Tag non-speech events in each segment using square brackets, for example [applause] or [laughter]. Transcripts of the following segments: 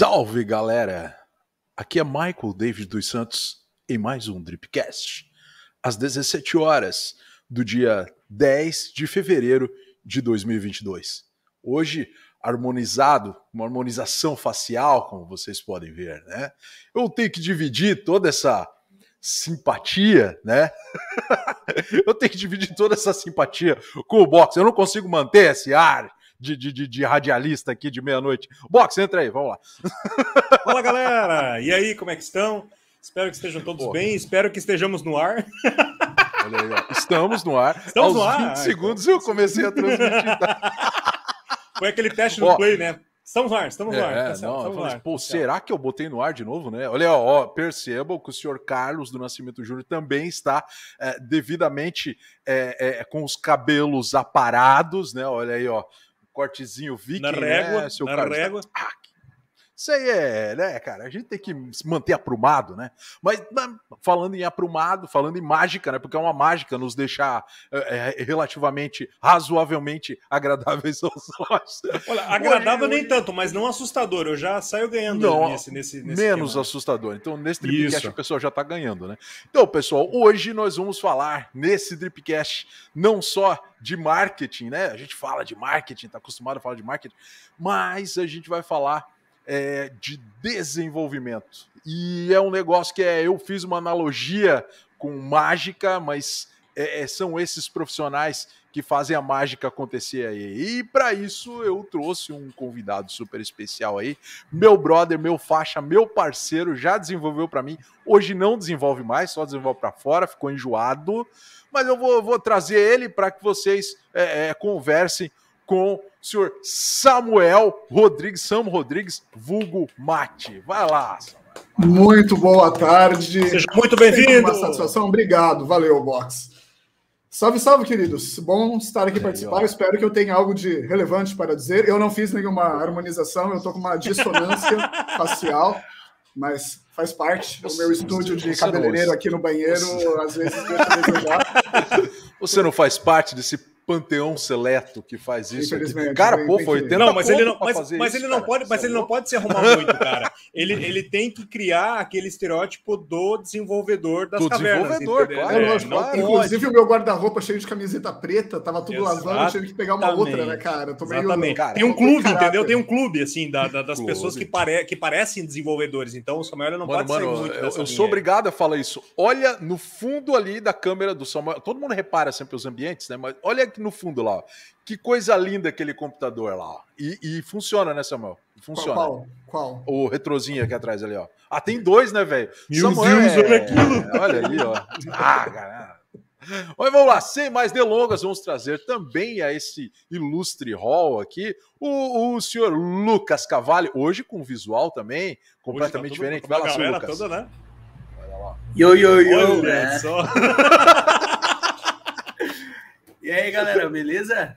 Salve galera! Aqui é Michael David dos Santos em mais um Dripcast, às 17 horas do dia 10 de fevereiro de 2022. Hoje, harmonizado, uma harmonização facial, como vocês podem ver, né? Eu tenho que dividir toda essa simpatia, né? [laughs] eu tenho que dividir toda essa simpatia com o box. Eu não consigo manter esse ar de, de, de, de radialista aqui de meia-noite. Box, entra aí, vamos lá. [laughs] Fala, galera! E aí, como é que estão? Espero que estejam todos Porra. bem, espero que estejamos no ar. Olha aí, ó. Estamos no ar. Estamos Aos no ar. 20 segundos eu comecei a transmitir. [laughs] Foi aquele teste no play, né? Estamos no ar, estamos no ar. É, tá não, estamos ar. Pô, será que eu botei no ar de novo, né? Olha, ó, percebam que o senhor Carlos do Nascimento Júnior também está é, devidamente é, com os cabelos aparados, né? Olha aí, ó cortezinho viking, na régua, né? Seu na régua. Ah, isso aí é, né, cara? A gente tem que se manter aprumado, né? Mas falando em aprumado, falando em mágica, né? Porque é uma mágica nos deixar é, relativamente, razoavelmente [laughs] agradáveis aos olhos. Olha, agradável hoje, nem hoje... tanto, mas não assustador. Eu já saio ganhando não, nesse, nesse, nesse Menos esquema. assustador. Então, nesse Dripcast, o pessoal já tá ganhando, né? Então, pessoal, hoje nós vamos falar nesse Dripcast não só de marketing, né? A gente fala de marketing, tá acostumado a falar de marketing, mas a gente vai falar é, de desenvolvimento. E é um negócio que é, eu fiz uma analogia com mágica, mas é, é são esses profissionais que fazem a mágica acontecer aí. E para isso eu trouxe um convidado super especial aí, meu brother, meu faixa, meu parceiro, já desenvolveu para mim. Hoje não desenvolve mais, só desenvolve para fora, ficou enjoado. Mas eu vou, vou trazer ele para que vocês é, é, conversem com o senhor Samuel Rodrigues, Samuel Rodrigues, vulgo Mate. Vai lá, Samuel. Muito boa tarde. Seja muito bem-vindo. Uma satisfação, obrigado. Valeu, Box. Salve, salve, queridos. Bom estar aqui participar. Espero que eu tenha algo de relevante para dizer. Eu não fiz nenhuma harmonização, eu estou com uma dissonância [laughs] facial, mas faz parte. O meu estúdio de cabeleireiro aqui no banheiro, às vezes, deixa a desejar. [laughs] Você não faz parte desse panteão seleto que faz isso. Infelizmente. Cara, pô, foi 80 Não, mas ele não, mas, mas ele não pode, mas ele não pode se arrumar muito, cara. Ele, ele tem que criar aquele estereótipo do desenvolvedor das do cavernas. Desenvolvedor, claro. É, lógico, claro. Inclusive o meu guarda-roupa cheio de camiseta preta, tava tudo Exatamente. lavando, eu tive que pegar uma outra, né, cara? Tô meio, Exatamente. Cara, tem um clube, entendeu? Tem um clube assim da, da, das clube. pessoas que, pare, que parecem desenvolvedores. Então o Samuel não mano, pode mano, ser muito Eu, eu sou obrigado a falar isso. Olha no fundo ali da câmera do Samuel. Todo mundo repara sempre os ambientes, né? Mas olha aqui no fundo lá. Ó. Que coisa linda aquele computador lá. E, e funciona, né, Samuel? Funciona. Qual? Qual? O retrozinho aqui atrás ali, ó. Ah, tem dois, né, velho? Samuel Deus, é... olha aquilo. [laughs] Olha ali, ó. Ah, caramba. Mas vamos lá, sem mais delongas, vamos trazer também a esse ilustre hall aqui o, o senhor Lucas Cavalli, hoje com visual também, completamente tá diferente. Vai lá, Lucas. Toda, né? Olha lá. Yo, yo, yo. Olha né? só. [laughs] e aí, galera, beleza?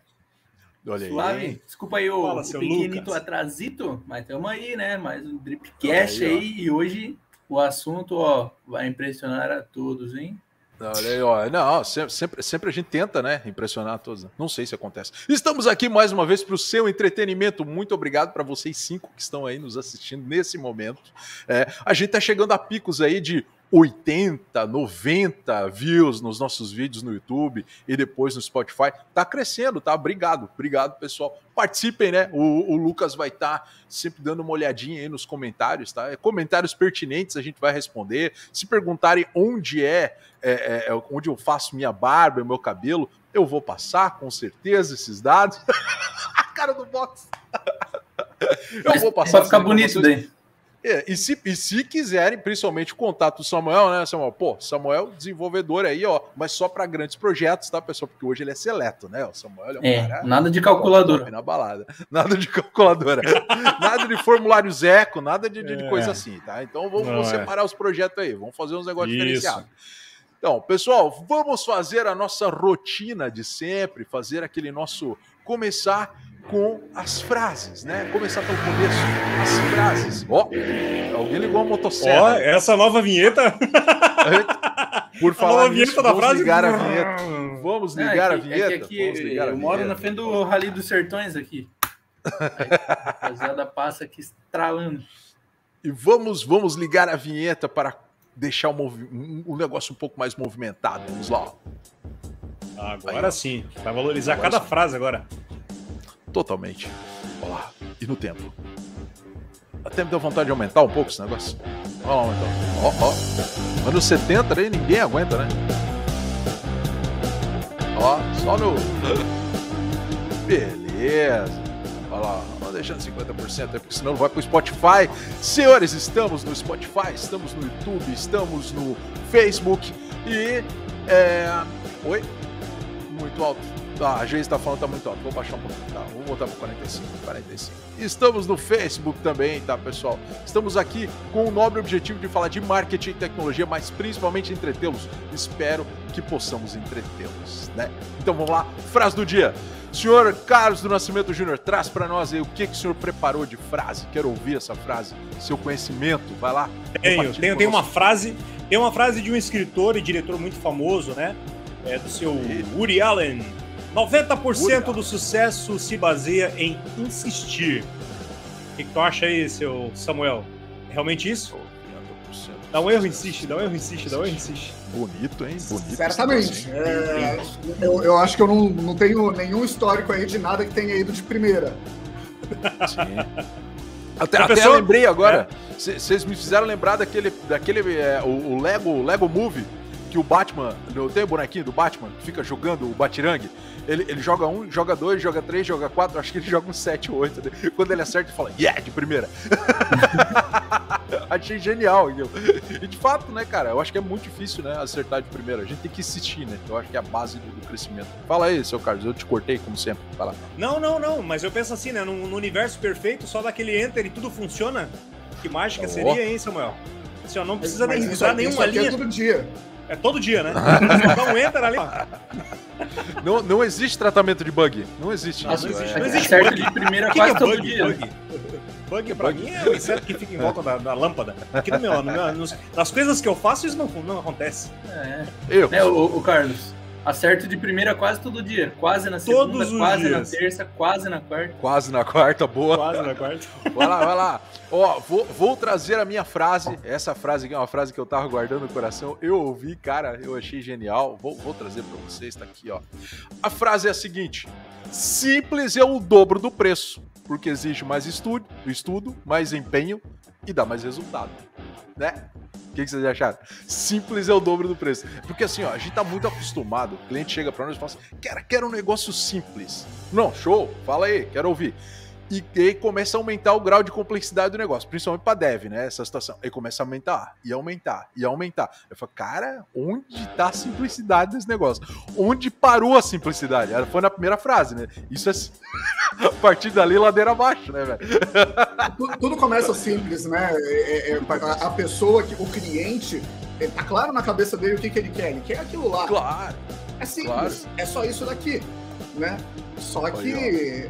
Olha Suave. aí. Desculpa aí o, Fala, o pequenito atrasito, mas estamos aí, né? Mais um Dripcast aí, aí e hoje o assunto ó, vai impressionar a todos, hein? Olha aí, ó. Não, sempre, sempre a gente tenta, né? Impressionar todos. Né? Não sei se acontece. Estamos aqui mais uma vez para o seu entretenimento. Muito obrigado para vocês cinco que estão aí nos assistindo nesse momento. É, a gente está chegando a picos aí de 80, 90 views nos nossos vídeos no YouTube e depois no Spotify. Tá crescendo, tá? Obrigado, obrigado, pessoal. Participem, né? O, o Lucas vai estar tá sempre dando uma olhadinha aí nos comentários, tá? Comentários pertinentes a gente vai responder. Se perguntarem onde é, é, é, é onde eu faço minha barba, meu cabelo, eu vou passar com certeza esses dados. [laughs] a cara do box. [laughs] eu vou passar. Vai ficar bonito daí. É, e, se, e se quiserem, principalmente o contato do Samuel, né, Samuel? Pô, Samuel, desenvolvedor aí, ó, mas só para grandes projetos, tá, pessoal? Porque hoje ele é seleto, né? O Samuel é um é, cara. Nada de calculadora. Na balada. Nada de calculadora. [laughs] nada de formulário Zeco, nada de, de, de coisa é. assim, tá? Então vamos, vamos é. separar os projetos aí, vamos fazer uns negócios Isso. diferenciados. Então, pessoal, vamos fazer a nossa rotina de sempre, fazer aquele nosso começar com as frases, né? Começar pelo começo, as frases. Ó, oh, alguém ligou a motosserra. Ó, oh, essa nova vinheta. [laughs] Por falar nisso, vamos frase... ligar a vinheta. Vamos ligar é, a vinheta. É que aqui, ligar eu moro na frente do Rally dos Sertões aqui. [laughs] A rapaziada passa aqui estralando. E vamos, vamos ligar a vinheta para deixar o, um, um negócio um pouco mais movimentado. Vamos lá. Agora Aí, sim. Vai valorizar agora cada sim. frase agora. Totalmente. Olha lá. E no tempo. Até me deu vontade de aumentar um pouco esse negócio. Lá, aumentar. Ó, ó. Anos 70 aí ninguém aguenta, né? Ó, só no. [laughs] Beleza. Olha lá, vamos deixando 50% aí, porque senão não vai pro Spotify. Senhores, estamos no Spotify, estamos no YouTube, estamos no Facebook e. É... Oi? Muito alto. Ah, a gente está falando tá muito alto. Vou baixar um pouquinho. Tá, vou voltar para 45, 45. Estamos no Facebook também, tá, pessoal? Estamos aqui com o nobre objetivo de falar de marketing e tecnologia, mas principalmente entretê-los. Espero que possamos entretê-los, né? Então vamos lá, frase do dia. Senhor Carlos do Nascimento Júnior, traz para nós aí o que, que o senhor preparou de frase. Quero ouvir essa frase, seu conhecimento. Vai lá. Tenho, tenho, tenho uma frase, tem uma frase de um escritor e diretor muito famoso, né? É do seu Woody Allen. 90% Woody do sucesso se baseia em insistir. O que, que tu acha aí, seu Samuel? É realmente isso? Dá um erro, insiste, dá um erro, insiste, dá um erro, insiste. Bonito, hein? Bonito. Certamente. É, eu, eu acho que eu não, não tenho nenhum histórico aí de nada que tenha ido de primeira. Sim. [laughs] Até, até lembrei agora. Vocês é. me fizeram lembrar daquele. daquele é, o, o, Lego, Lego Movie, que o Batman. Tem o bonequinho do Batman que fica jogando o Batirangue. Ele, ele joga um, joga dois, joga três, joga quatro, acho que ele joga um sete, oito. Né? Quando ele acerta, ele fala, yeah, de primeira. [laughs] Achei genial aquilo. E de fato, né, cara, eu acho que é muito difícil, né, acertar de primeira. A gente tem que insistir, né? Eu acho que é a base do, do crescimento. Fala aí, seu Carlos, eu te cortei, como sempre. Fala. Não, não, não, mas eu penso assim, né, no, no universo perfeito, só daquele enter e tudo funciona. Que mágica oh. seria, hein, Samuel? Assim, ó, não precisa nem usar nenhuma linha. É todo dia. É todo dia, né? [laughs] Um enter ali. Não, não existe tratamento de bug. Não existe não, isso. Não existe, é. não existe certo bug. de primeira que quase que é todo bug, dia. Bug? Bug pra bug. mim é o inseto que fica em volta da, da lâmpada. Aqui no meu, no meu nos, nas coisas que eu faço, isso não, não acontece. É. Eu. É, o, o Carlos. Acerto de primeira quase todo dia. Quase na segunda, Todos quase dias. na terça, quase na quarta. Quase na quarta, boa. Quase na quarta. [laughs] vai lá, vai lá. Ó, vou, vou trazer a minha frase. Essa frase aqui é uma frase que eu tava guardando no coração. Eu ouvi, cara, eu achei genial. Vou, vou trazer para vocês, tá aqui, ó. A frase é a seguinte: Simples é o dobro do preço, porque exige mais estudo, estudo mais empenho e dá mais resultado. Né? O que, que, vocês acharam? Simples é o dobro do preço. Porque assim, ó, a gente tá muito acostumado. O cliente chega para nós e fala assim: quero, quero um negócio simples. Não, show, fala aí, quero ouvir. E aí começa a aumentar o grau de complexidade do negócio, principalmente para dev, né? Essa situação. Aí começa a aumentar, e aumentar, e aumentar. Eu falo, cara, onde tá a simplicidade desse negócio? Onde parou a simplicidade? Foi na primeira frase, né? Isso é. [laughs] a partir dali, ladeira abaixo, né, velho? [laughs] Tudo, tudo, começa simples, né? É, é, é a pessoa, que, o cliente, tá claro na cabeça dele o que, que ele quer. Ele quer aquilo lá. Claro. É simples. Claro. É só isso daqui, né? Só que. Aí,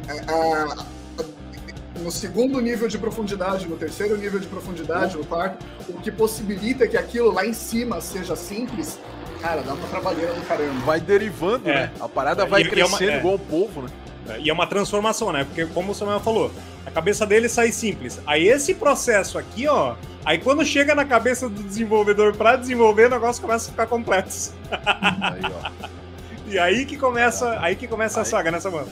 no segundo nível de profundidade, no terceiro nível de profundidade, no quarto, o que possibilita que aquilo lá em cima seja simples, cara, dá uma trabalheira do caramba. Vai derivando, é. né? A parada vai e, crescendo e é uma, é. igual o povo, né? É, e é uma transformação, né? Porque, como o Samuel falou, a cabeça dele sai simples. Aí esse processo aqui, ó. Aí quando chega na cabeça do desenvolvedor para desenvolver, o negócio começa a ficar complexo. Aí, ó. [laughs] e aí que começa, aí que começa aí, a saga, né, Samuel?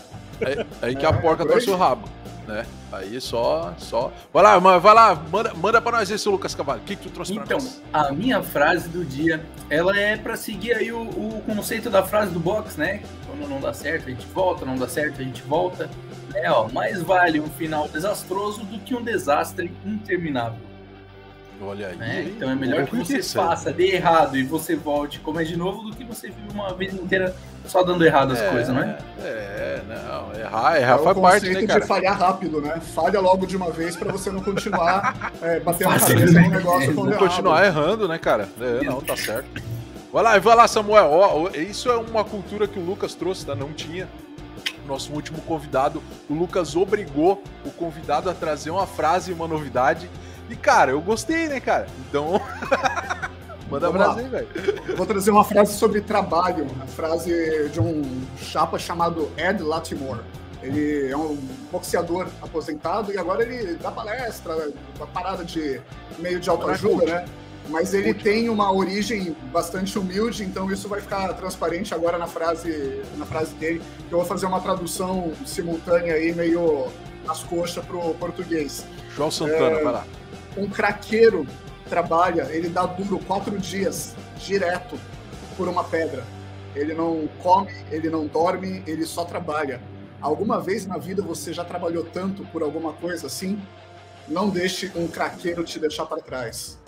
Aí, aí que a porca torce o rabo né? Aí só, só. Vai lá, vai lá, manda, manda para nós esse Lucas Cavalho. O que, que tu trouxe então, nós? Então, a minha frase do dia, ela é para seguir aí o, o, conceito da frase do box, né? Quando não dá certo, a gente volta, não dá certo, a gente volta. É, ó, mais vale um final desastroso do que um desastre interminável. Olha aí. Né? Então é melhor que você faça, dê errado e você volte, comece de novo, do que você vive uma vida inteira só dando errado as é, coisas, não é? É, não, errar, errar é faz parte, né, cara? de falhar rápido, né? Falha logo de uma vez para você não continuar [laughs] é, batendo a cabeça no negócio. Não continuar errando, né, cara? É, não, tá certo. Vai lá, vai lá, Samuel. Ó, isso é uma cultura que o Lucas trouxe, tá? Não tinha. Nosso último convidado, o Lucas obrigou o convidado a trazer uma frase e uma novidade. E, cara, eu gostei, né, cara? Então. [laughs] Manda Vamos aí, velho. Vou trazer uma frase sobre trabalho, uma frase de um chapa chamado Ed Latimore. Ele é um boxeador aposentado e agora ele dá palestra, uma parada de meio de autoajuda, né? Mas ele tem uma origem bastante humilde, então isso vai ficar transparente agora na frase, na frase dele, eu vou fazer uma tradução simultânea aí, meio nas coxas pro português. João Santana, é, vai lá. Um craqueiro trabalha, ele dá duro quatro dias direto por uma pedra. Ele não come, ele não dorme, ele só trabalha. Alguma vez na vida você já trabalhou tanto por alguma coisa assim? Não deixe um craqueiro te deixar para trás.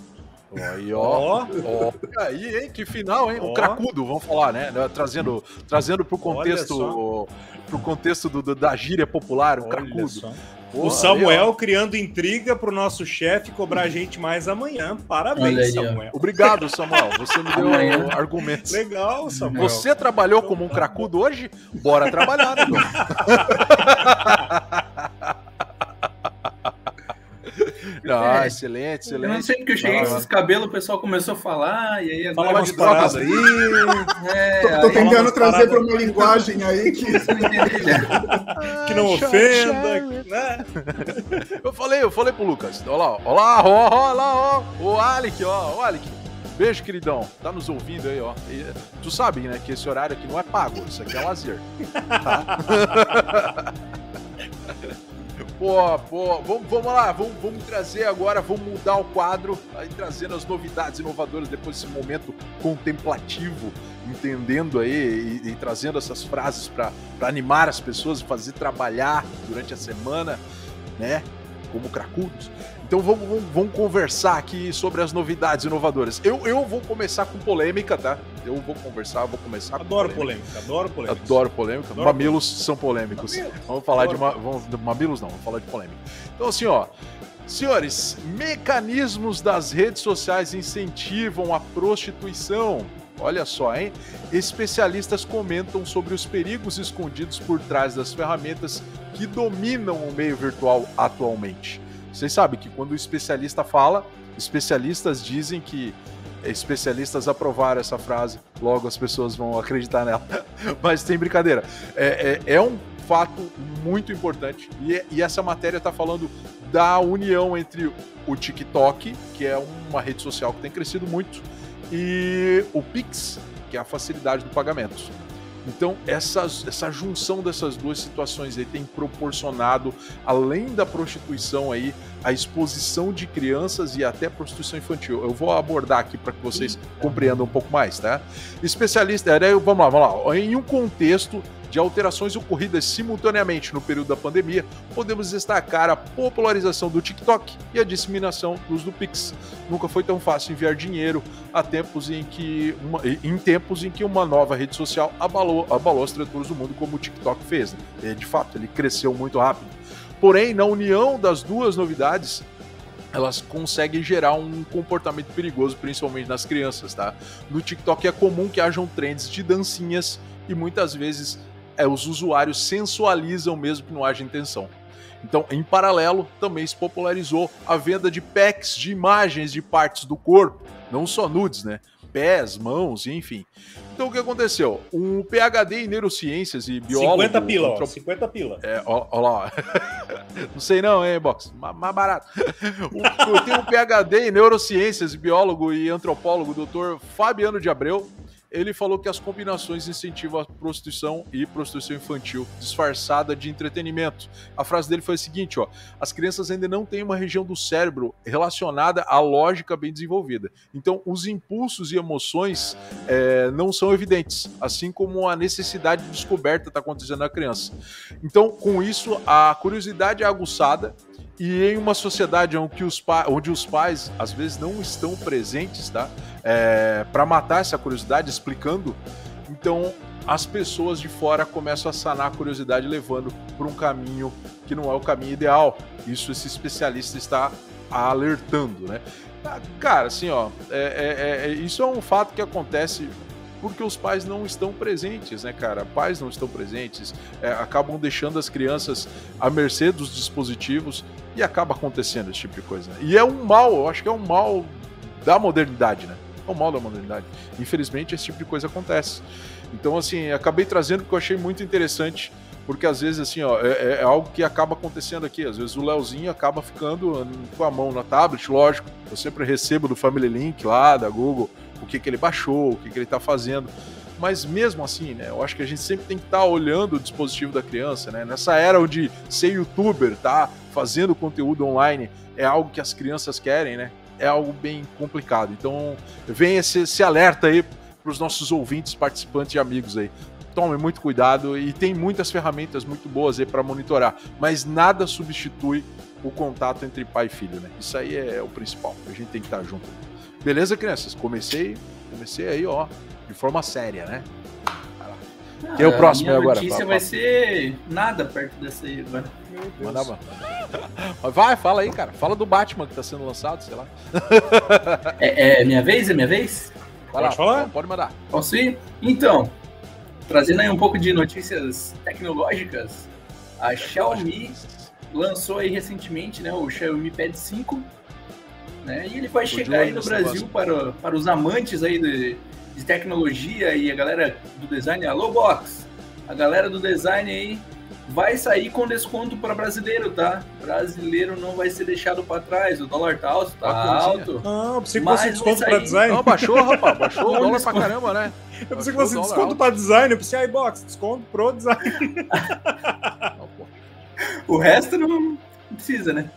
Aí, ó. ó. Aí, hein? Que final, hein? O cracudo, vamos falar, né? Trazendo, trazendo pro contexto, pro contexto do, do, da gíria popular, o Olha cracudo. Só. Porra, o Samuel aí, criando intriga pro nosso chefe cobrar a gente mais amanhã. Parabéns, aí, Samuel. Obrigado, Samuel. Você me deu amanhã. argumentos. Legal, Samuel. Você trabalhou como um cracudo hoje? Bora trabalhar, né, [laughs] Não, é. excelente, excelente. Eu não sei porque eu cheguei com esses cabelos, o pessoal começou a falar, e aí agora. Fala de drogas aí. É, tô, tô aí tentando trazer para uma linguagem aí que. [laughs] que não ofenda, né? [laughs] Eu falei, eu falei pro Lucas. Olha lá, olha lá, olha lá, ó. O Alec, ó, o Alec. Beijo, queridão. Tá nos ouvindo aí, ó. E, tu sabe, né, que esse horário aqui não é pago, isso aqui é lazer. Tá? [laughs] Pô, pô, vamos, vamos lá, vamos, vamos trazer agora, vamos mudar o quadro, aí trazendo as novidades inovadoras depois desse momento contemplativo, entendendo aí e, e trazendo essas frases para animar as pessoas e fazer trabalhar durante a semana, né? Como cracudos. Então vamos, vamos, vamos, conversar aqui sobre as novidades inovadoras. Eu, eu vou começar com polêmica, tá? Eu vou conversar, vou começar adoro com polêmica. polêmica. Adoro polêmica. Adoro polêmica. Adoro mamilos polêmica. são polêmicos. Mamilos. Vamos falar adoro. de, uma, vamos, de mamilos não, vamos falar de polêmica. Então assim, ó, senhores, mecanismos das redes sociais incentivam a prostituição. Olha só, hein? Especialistas comentam sobre os perigos escondidos por trás das ferramentas que dominam o meio virtual atualmente. Vocês sabem que quando o especialista fala, especialistas dizem que especialistas aprovaram essa frase, logo as pessoas vão acreditar nela. [laughs] Mas tem brincadeira. É, é, é um fato muito importante e, e essa matéria está falando da união entre o TikTok, que é uma rede social que tem crescido muito, e o Pix, que é a facilidade do pagamento. Então, essa, essa junção dessas duas situações aí tem proporcionado, além da prostituição aí, a exposição de crianças e até prostituição infantil. Eu vou abordar aqui para que vocês compreendam um pouco mais, tá? Especialista, vamos lá, vamos lá. Em um contexto de alterações ocorridas simultaneamente no período da pandemia, podemos destacar a popularização do TikTok e a disseminação do uso do Pix. Nunca foi tão fácil enviar dinheiro a tempos em que uma, em tempos em que uma nova rede social abalou, abalou as estruturas do mundo como o TikTok fez. Né? de fato, ele cresceu muito rápido. Porém, na união das duas novidades, elas conseguem gerar um comportamento perigoso, principalmente nas crianças, tá? No TikTok é comum que hajam trends de dancinhas e muitas vezes é, os usuários sensualizam mesmo que não haja intenção. Então, em paralelo, também se popularizou a venda de packs de imagens de partes do corpo, não só nudes, né? Pés, mãos, enfim. Então, o que aconteceu? Um PhD em neurociências e biólogo... 50 pila, ó, 50 pila. É, ó, ó lá. [laughs] não sei não, hein, Box? Mais barato. Tem [laughs] um PhD em neurociências, biólogo e antropólogo, doutor Fabiano de Abreu, ele falou que as combinações incentivam a prostituição e prostituição infantil, disfarçada de entretenimento. A frase dele foi a seguinte: ó, as crianças ainda não têm uma região do cérebro relacionada à lógica bem desenvolvida. Então, os impulsos e emoções é, não são evidentes, assim como a necessidade de descoberta está acontecendo na criança. Então, com isso, a curiosidade é aguçada e em uma sociedade onde os, onde os pais às vezes não estão presentes, tá? É, para matar essa curiosidade, explicando, então as pessoas de fora começam a sanar a curiosidade, levando por um caminho que não é o caminho ideal. Isso esse especialista está alertando, né? Ah, cara, assim, ó, é, é, é, isso é um fato que acontece porque os pais não estão presentes, né, cara? Pais não estão presentes, é, acabam deixando as crianças à mercê dos dispositivos e acaba acontecendo esse tipo de coisa. E é um mal, eu acho que é um mal da modernidade, né? É um mal da modernidade. Infelizmente, esse tipo de coisa acontece. Então, assim, acabei trazendo porque eu achei muito interessante porque às vezes, assim, ó, é, é algo que acaba acontecendo aqui. Às vezes o Leozinho acaba ficando com a mão na tablet, lógico. Eu sempre recebo do Family Link lá, da Google, o que, que ele baixou, o que, que ele tá fazendo mas mesmo assim, né, eu acho que a gente sempre tem que estar tá olhando o dispositivo da criança, né? Nessa era onde ser youtuber, tá fazendo conteúdo online é algo que as crianças querem, né? É algo bem complicado. Então, vem esse, esse alerta aí para os nossos ouvintes, participantes e amigos aí. Tome muito cuidado e tem muitas ferramentas muito boas aí para monitorar, mas nada substitui o contato entre pai e filho, né? Isso aí é o principal. A gente tem que estar junto. Beleza, crianças? Comecei, comecei aí, ó, de forma séria, né? Ah, Quem é o próximo a agora? A notícia vai ser nada perto dessa aí agora. Manda, [laughs] Vai, fala aí, cara. Fala do Batman que tá sendo lançado, sei lá. É, é minha vez? É minha vez? Vai pode lá, falar? Pode mandar. Posso ir? Então, trazendo aí um pouco de notícias tecnológicas, a Xiaomi lançou aí recentemente né, o Xiaomi Pad 5, né, e ele vai chegar aí no Brasil para, para os amantes aí de, de tecnologia e a galera do design, alô Box, a galera do design aí vai sair com desconto para brasileiro, tá? Brasileiro não vai ser deixado para trás. O dólar tá alto, tá alto. Não, eu pensei que fosse desconto para design. Não, baixou, rapaz, baixou o dólar para caramba, né? Eu pensei que fosse desconto para design. Eu pensei, iBox, desconto pro design. o resto não precisa, né?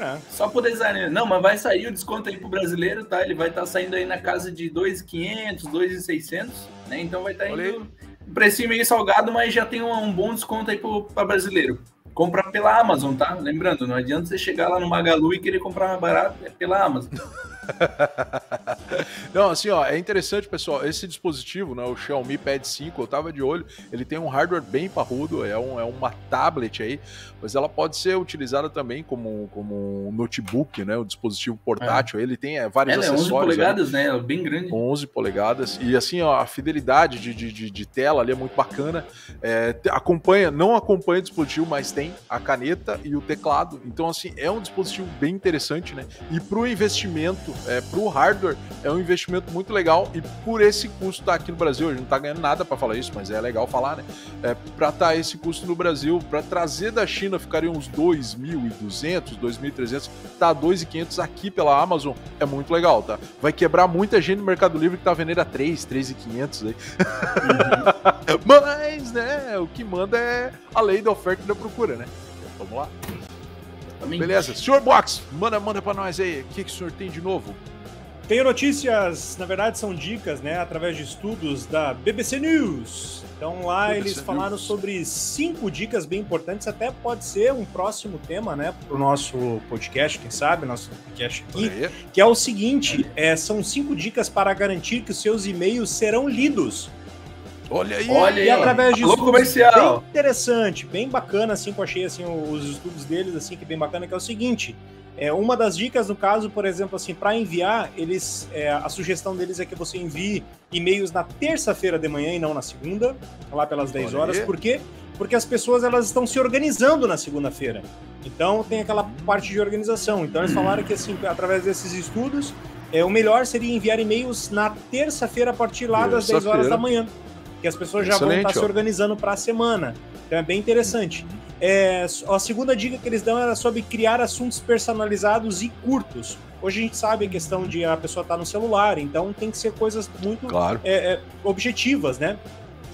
É. Só pro designer. Não, mas vai sair o desconto aí pro brasileiro, tá? Ele vai estar tá saindo aí na casa de 2.500, 2.600, né? Então vai estar tá indo um precinho meio salgado, mas já tem um, um bom desconto aí para brasileiro. Compra pela Amazon, tá? Lembrando, não adianta você chegar lá no Magalu e querer comprar mais barato, é pela Amazon. [laughs] [laughs] Não, assim, ó, é interessante, pessoal. Esse dispositivo, né, o Xiaomi Pad 5, eu tava de olho. Ele tem um hardware bem parrudo, é, um, é uma tablet aí, mas ela pode ser utilizada também como, como um notebook, né? Um dispositivo portátil. É. Ele tem é, vários ela acessórios. É 11 polegadas, né? É bem grande. 11 polegadas. E assim, ó, a fidelidade de, de, de, de tela ali é muito bacana. É, acompanha, não acompanha o dispositivo, mas tem a caneta e o teclado. Então, assim, é um dispositivo bem interessante, né? E pro investimento é, para o hardware é um investimento muito legal e por esse custo tá aqui no Brasil, a gente não está ganhando nada para falar isso, mas é legal falar, né? É, para estar tá esse custo no Brasil, para trazer da China ficaria uns 2.200, 2.300, tá 2.500 aqui pela Amazon, é muito legal, tá? Vai quebrar muita gente no Mercado Livre que tá vendendo a 3, 3.500 aí. Uhum. [laughs] mas, né, o que manda é a lei da oferta e da procura, né? Vamos lá. Beleza. Senhor Box, manda, manda pra nós aí. O que, que o senhor tem de novo? Tenho notícias, na verdade são dicas, né, através de estudos da BBC News. Então lá BBC eles falaram News. sobre cinco dicas bem importantes, até pode ser um próximo tema, né, para o nosso podcast, quem sabe, nosso podcast aqui, que é o seguinte: é, são cinco dicas para garantir que os seus e-mails serão lidos. Olha aí. Olha aí. E através disso. comercial. Bem interessante, bem bacana, assim, que eu achei assim, os estudos deles, assim, que é bem bacana, que é o seguinte. É, uma das dicas, no caso, por exemplo, assim, para enviar, eles, é, a sugestão deles é que você envie e-mails na terça-feira de manhã e não na segunda, lá pelas 10 horas. Por quê? Porque as pessoas elas estão se organizando na segunda-feira. Então tem aquela parte de organização. Então eles falaram que assim, através desses estudos, é, o melhor seria enviar e-mails na terça-feira a partir lá das 10 horas da manhã que as pessoas já Excelente, vão estar ó. se organizando para a semana. Então é bem interessante. É, a segunda dica que eles dão era sobre criar assuntos personalizados e curtos. Hoje a gente sabe a questão de a pessoa estar tá no celular, então tem que ser coisas muito claro. é, é, objetivas, né?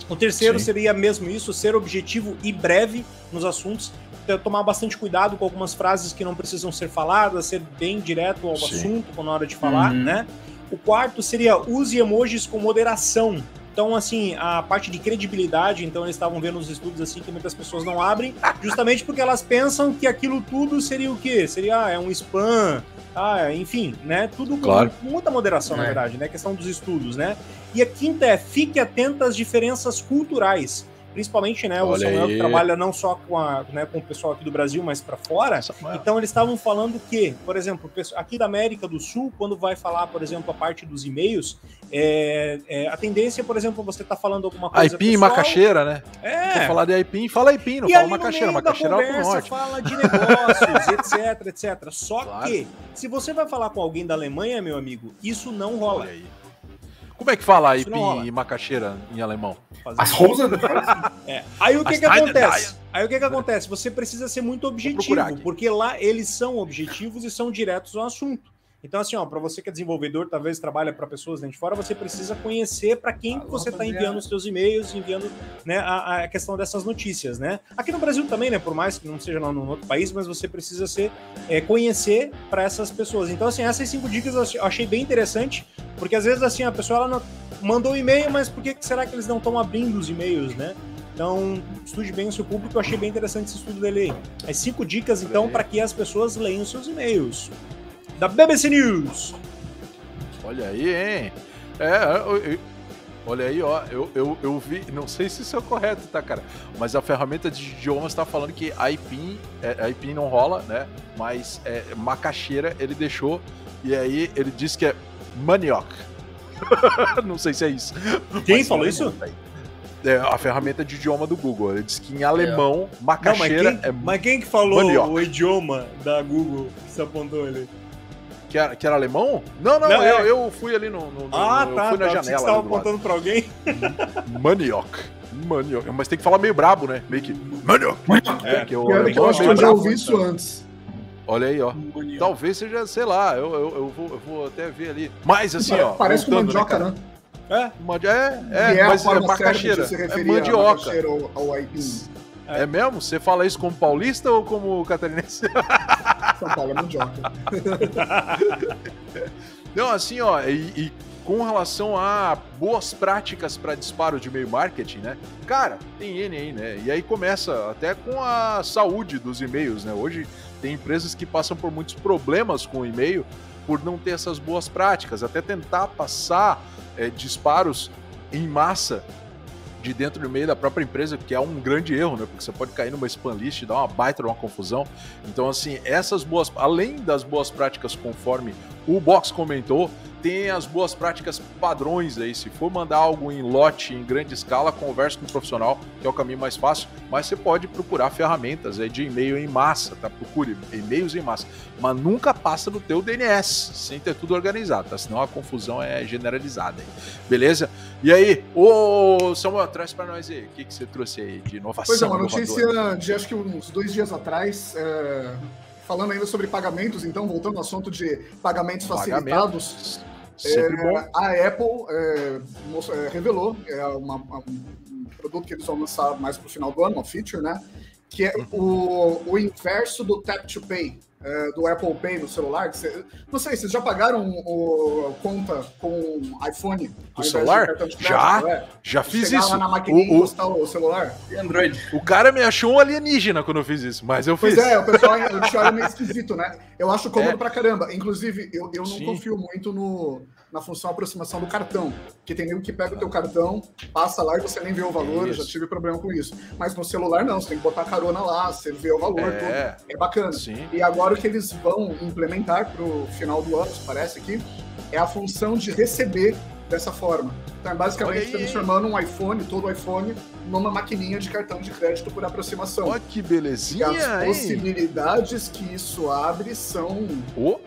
O terceiro Sim. seria mesmo isso, ser objetivo e breve nos assuntos. Então, tomar bastante cuidado com algumas frases que não precisam ser faladas, ser bem direto ao Sim. assunto na hora de falar, uhum. né? O quarto seria use emojis com moderação. Então, assim, a parte de credibilidade, então eles estavam vendo os estudos assim que muitas pessoas não abrem, justamente porque elas pensam que aquilo tudo seria o quê? Seria ah, é um spam, ah, enfim, né? Tudo claro. com muita moderação, é. na verdade, né? questão dos estudos, né? E a quinta é fique atento às diferenças culturais principalmente, né, o Samuel que trabalha não só com, a, né, com o pessoal aqui do Brasil, mas para fora. Samuel. Então eles estavam falando que, por exemplo, aqui da América do Sul, quando vai falar, por exemplo, a parte dos e-mails, é, é, a tendência, por exemplo, você tá falando alguma coisa. Aipim e macaxeira, né? É. Quer falar de aipim, fala aipim, não e fala macaxeira. Macaxeira é o norte. fala de negócios, [laughs] etc, etc. Só claro. que, se você vai falar com alguém da Alemanha, meu amigo, isso não rola. Aí. Como é que fala aí em macaxeira em alemão? As rosas é. Aí o que, que acontece? Aí o que, que acontece? Você precisa ser muito objetivo, porque lá eles são objetivos e são diretos ao assunto. Então, assim, ó, para você que é desenvolvedor, talvez trabalha para pessoas dentro de fora, você precisa conhecer para quem que você está enviando os seus e-mails, enviando né, a, a, questão dessas notícias, né? Aqui no Brasil também, né? Por mais que não seja no outro país, mas você precisa ser é, conhecer para essas pessoas. Então, assim, essas cinco dicas eu achei bem interessante, porque às vezes assim a pessoa ela não, mandou um e-mail, mas por que será que eles não estão abrindo os e-mails, né? Então, estude bem o seu público. Eu achei bem interessante esse estudo dele aí. As cinco dicas, então, para que as pessoas leiam os seus e-mails da BBC News. Olha aí, hein? É, eu, eu, olha aí, ó, eu, eu, eu vi, não sei se isso é correto, tá, cara? Mas a ferramenta de idiomas está falando que IPIN, é, IPIN não rola, né? Mas é, macaxeira ele deixou, e aí ele disse que é manioc. [laughs] não sei se é isso. Quem Mas, falou isso? É a ferramenta de idioma do Google. Ele disse que em alemão, é. macaxeira não, mas quem, é Mas quem que falou manioc. o idioma da Google que se apontou ele? Que era, que era alemão? Não, não, não eu, é. eu fui ali no. no ah, no, tá. Eu fui na tá, janela. Você estava apontando pra alguém? [laughs] Manioc. Manioc. Mas tem que falar meio brabo, né? Meio que. Manioc. É, que eu, eu, eu acho que eu já ouvi isso antes. Olha aí, ó. Talvez seja, sei lá, eu, eu, eu, vou, eu vou até ver ali. Mas assim, ó. Parece com mandioca, né? É, é, é, mas é macaxeira. É mandioca. Ao, ao é. é mesmo? Você fala isso como paulista ou como catarinense? [laughs] São Paulo é mandioca. [laughs] Não, assim, ó, e, e com relação a boas práticas para disparo de e-mail marketing, né? Cara, tem N aí, né? E aí começa até com a saúde dos e-mails, né? Hoje tem empresas que passam por muitos problemas com o e-mail por não ter essas boas práticas, até tentar passar é, disparos em massa de dentro do meio da própria empresa, que é um grande erro, né? Porque você pode cair numa spam list dar uma baita uma confusão. Então, assim, essas boas, além das boas práticas conforme o Box comentou, tem as boas práticas padrões aí. Se for mandar algo em lote, em grande escala, converse com um profissional, que é o caminho mais fácil. Mas você pode procurar ferramentas aí de e-mail em massa, tá? Procure e-mails em massa. Mas nunca passa no teu DNS, sem ter tudo organizado, tá? Senão a confusão é generalizada aí. Beleza? E aí, ô Samuel, traz para nós aí. O que, que você trouxe aí de inovação? Pois é, uma notícia de acho que uns dois dias atrás. É falando ainda sobre pagamentos, então, voltando ao assunto de pagamentos facilitados, é, a Apple é, é, revelou é uma, um produto que eles vão lançar mais para o final do ano, uma feature, né? Que é o, o inverso do Tap to Pay é, do Apple Pay no celular. Você, não sei, vocês já pagaram o, conta com iPhone? O celular? já, é? já fiz isso. lá na maquininha o, o, o celular? E Android. O cara me achou um alienígena quando eu fiz isso, mas eu fiz. Pois é, o pessoal olha meio esquisito, né? Eu acho cômodo é. pra caramba. Inclusive, eu, eu não Sim. confio muito no na função aproximação do cartão, que tem nego que pega o teu cartão, passa lá e você nem vê o valor, eu já tive problema com isso. Mas no celular não, você tem que botar carona lá, você vê o valor, é, tudo. é bacana. Sim. E agora o que eles vão implementar para o final do ano, parece aqui, é a função de receber dessa forma. Então, é basicamente transformando um iPhone, todo iPhone, numa maquininha de cartão de crédito por aproximação. Olha que belezinha, E as possibilidades que isso abre são oh.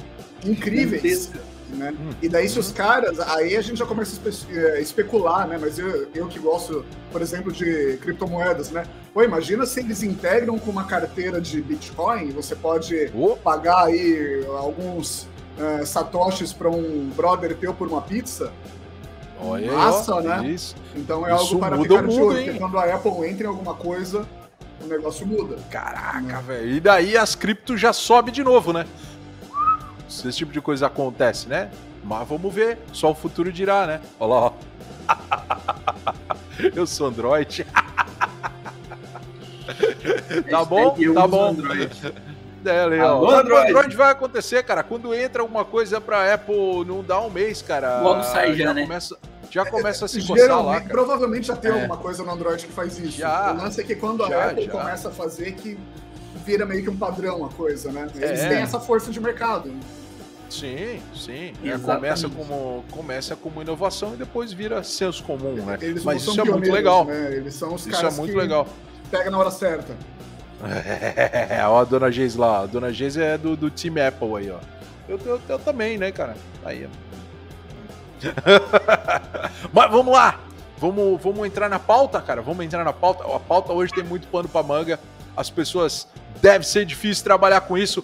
incríveis. Né? Hum. E daí, se os caras. Aí a gente já começa a espe é, especular, né? Mas eu, eu que gosto, por exemplo, de criptomoedas, né? Pô, imagina se eles integram com uma carteira de Bitcoin, você pode oh. pagar aí alguns uh, satoshis para um brother teu por uma pizza. Olha Massa, ó, né? Isso. Então é isso algo para ficar de olho, porque quando a Apple entra em alguma coisa, o negócio muda. Caraca, né? velho. E daí as criptos já sobe de novo, né? Se esse tipo de coisa acontece, né? Mas vamos ver, só o futuro dirá, né? Olha lá, ó. [laughs] Eu sou Android. [laughs] tá bom? Tá bom. É, Leão. O Android. Android vai acontecer, cara. Quando entra alguma coisa pra Apple, não dá um mês, cara. Logo sai já, já né? Começa, já começa a se coçar lá, cara. Provavelmente já tem é. alguma coisa no Android que faz isso. Já, o lance é que quando já, a Apple já. começa a fazer que vira meio que um padrão a coisa, né? Eles é. têm essa força de mercado. Sim, sim. É, começa, como, começa como inovação e depois vira senso comum, né? Eles Mas isso é muito legal. Né? Eles são os isso é muito legal. pega na hora certa. É, ó, a dona Geis lá. A dona Geis é do, do time Apple aí, ó. Eu, eu, eu, também, né, cara? Aí, [laughs] Mas vamos lá. Vamos, vamos entrar na pauta, cara. Vamos entrar na pauta. A pauta hoje tem muito pano pra manga. As pessoas. Deve ser difícil trabalhar com isso.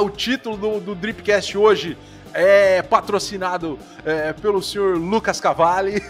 O título do, do Dripcast hoje é patrocinado é, pelo senhor Lucas Cavalli.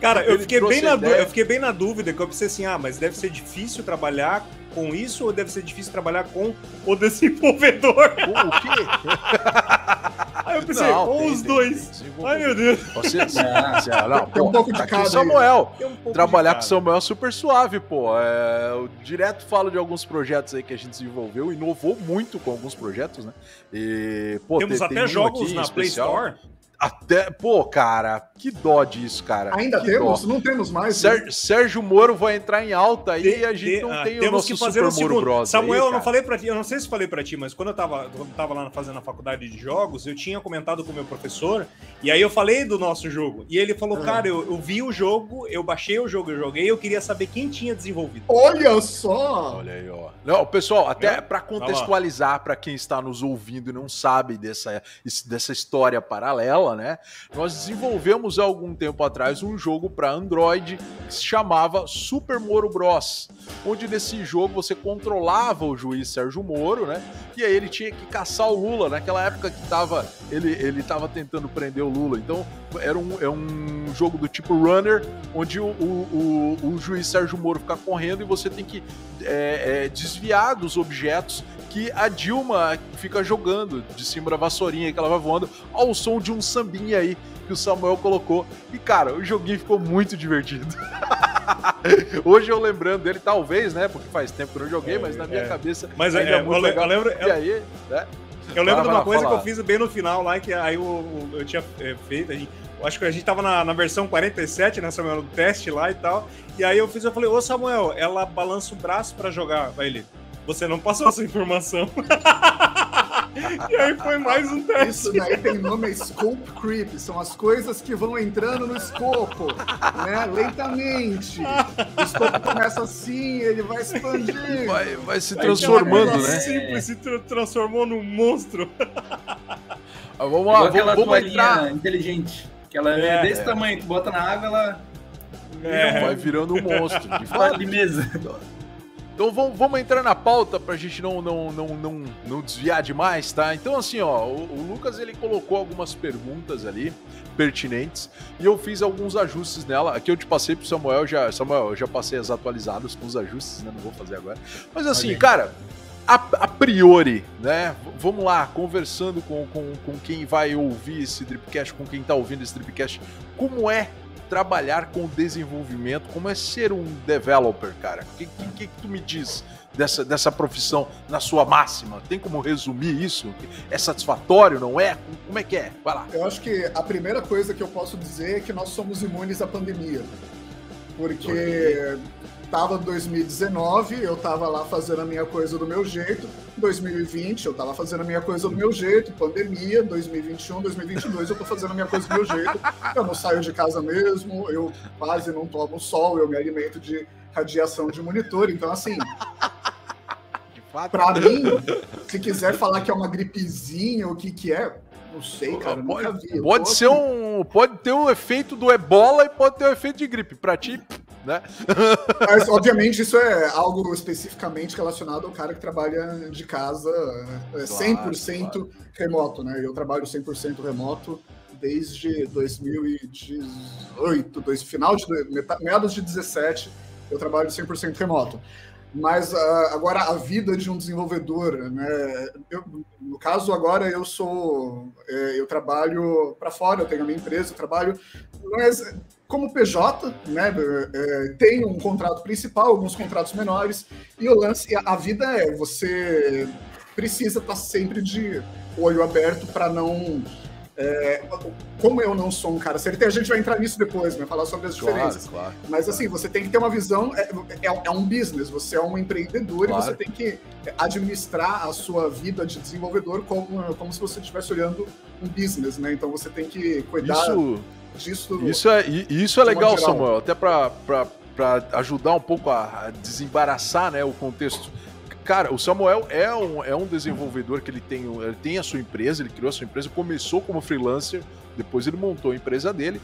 Cara, eu [laughs] fiquei, bem na, eu fiquei bem na dúvida, que eu pensei assim, ah, mas deve ser difícil trabalhar com isso ou deve ser difícil trabalhar com o desenvolvedor? [laughs] Com o quê? [laughs] Aí eu pensei, não, ou tem, os tem, dois. Tem, Ai, meu Deus. Você, você, [laughs] não, tem um pouco de cada. Samuel. Um trabalhar com Samuel é super suave, pô. É, eu direto falo de alguns projetos aí que a gente desenvolveu, inovou muito com alguns projetos, né? E, pô, Temos tem, até jogos na Play Store até, pô, cara, que dó disso, cara. Ainda que temos? Dó. Não temos mais. Ser, né? Sérgio Moro vai entrar em alta aí e a gente de, não ah, tem o nosso que fazer Super Moro Bros. Samuel, aí, eu não falei para ti, eu não sei se falei para ti, mas quando eu tava, quando eu tava lá fazendo a faculdade de jogos, eu tinha comentado com o meu professor, e aí eu falei do nosso jogo. E ele falou, ah. cara, eu, eu, vi o jogo, eu baixei o jogo, eu joguei, eu queria saber quem tinha desenvolvido. Olha só! Olha aí, ó. Não, pessoal, até para contextualizar para quem está nos ouvindo e não sabe dessa, dessa história paralela, né? Nós desenvolvemos há algum tempo atrás um jogo para Android que se chamava Super Moro Bros, onde nesse jogo você controlava o juiz Sérgio Moro, né? E aí ele tinha que caçar o Lula naquela época que tava ele ele tava tentando prender o Lula. Então era um, é um jogo do tipo runner, onde o, o, o, o juiz Sérgio Moro fica correndo e você tem que é, é, desviar dos objetos que a Dilma fica jogando de cima da vassourinha que ela vai voando ao som de um sambinha aí que o Samuel colocou. E, cara, o joguinho ficou muito divertido. [laughs] Hoje eu lembrando dele, talvez, né? Porque faz tempo que eu não joguei, é, mas na minha é. cabeça. Mas é, é muito eu, legal. Eu lembro, e aí, né? Eu lembro de uma coisa que eu fiz bem no final lá, que aí eu, eu, tinha é, feito. Gente, acho que a gente tava na, na versão 47, né, Samuel, no teste lá e tal. E aí eu fiz, eu falei, ô Samuel, ela balança o braço para jogar. Vai ele, você não passou essa informação. [laughs] e aí foi mais um teste. Isso daí tem nome é Scope Creep. São as coisas que vão entrando no escopo, né? Lentamente. O escopo começa assim, ele vai expandir. Vai, vai se transformando, né? Simples, se transformou num monstro. [laughs] Ah, vamos lá, vamos, vamos entrar. inteligente. Que ela é, é desse tamanho, tu bota na água, ela... É. Vai virando um monstro. De [laughs] fato. de mesa. Então vamos, vamos entrar na pauta para a gente não, não, não, não, não desviar demais, tá? Então assim, ó, o, o, Lucas ele colocou algumas perguntas ali pertinentes e eu fiz alguns ajustes nela. Aqui eu te passei pro Samuel, já Samuel, eu já passei as atualizadas com os ajustes, né? Não vou fazer agora. Mas assim, cara, a, a, priori, né? Vamos lá, conversando com, com, com quem vai ouvir esse Dripcast, com quem tá ouvindo esse Dripcast, como é trabalhar com desenvolvimento, como é ser um developer, cara? O que, que, que, tu me diz dessa, dessa profissão na sua máxima? Tem como resumir isso? É satisfatório, não é? Como é que é? Vai lá. Eu acho que a primeira coisa que eu posso dizer é que nós somos imunes à pandemia. Porque tava 2019, eu tava lá fazendo a minha coisa do meu jeito. 2020, eu tava fazendo a minha coisa do meu jeito. Pandemia, 2021, 2022, eu tô fazendo a minha coisa do meu jeito. Eu não saio de casa mesmo, eu quase não tomo sol, eu me alimento de radiação de monitor. Então, assim, Pra mim, se quiser falar que é uma gripezinha, o que que é, não sei, cara. Pode, pode ser um. Pode ter o um efeito do ebola e pode ter o um efeito de gripe. Pra ti, né? [laughs] Mas, obviamente, isso é algo especificamente relacionado ao cara que trabalha de casa 100% claro, claro. remoto, né? Eu trabalho 100% remoto desde 2018, dois, final de meados de 17, eu trabalho 100% remoto. Mas uh, agora a vida de um desenvolvedor, né? Eu, no caso agora eu sou, é, eu trabalho para fora, eu tenho a minha empresa, eu trabalho, mas como PJ, né, é, tem um contrato principal, alguns contratos menores, e o lance, a, vida é, você precisa estar tá sempre de olho aberto para não é, como eu não sou um cara CLT, a gente vai entrar nisso depois, vai falar sobre as claro, diferenças. Claro, Mas assim, claro. você tem que ter uma visão, é, é, é, um business, você é um empreendedor e você tem que administrar a sua vida de desenvolvedor como, como se você estivesse olhando um business, né? Então você tem que cuidar. Isso disso. Isso é, isso é legal, Samuel, até para ajudar um pouco a, desembaraçar né, o contexto. Cara, o Samuel é um, é um desenvolvedor que ele tem, ele tem a sua empresa, ele criou a sua empresa, começou como freelancer, depois ele montou a empresa dele.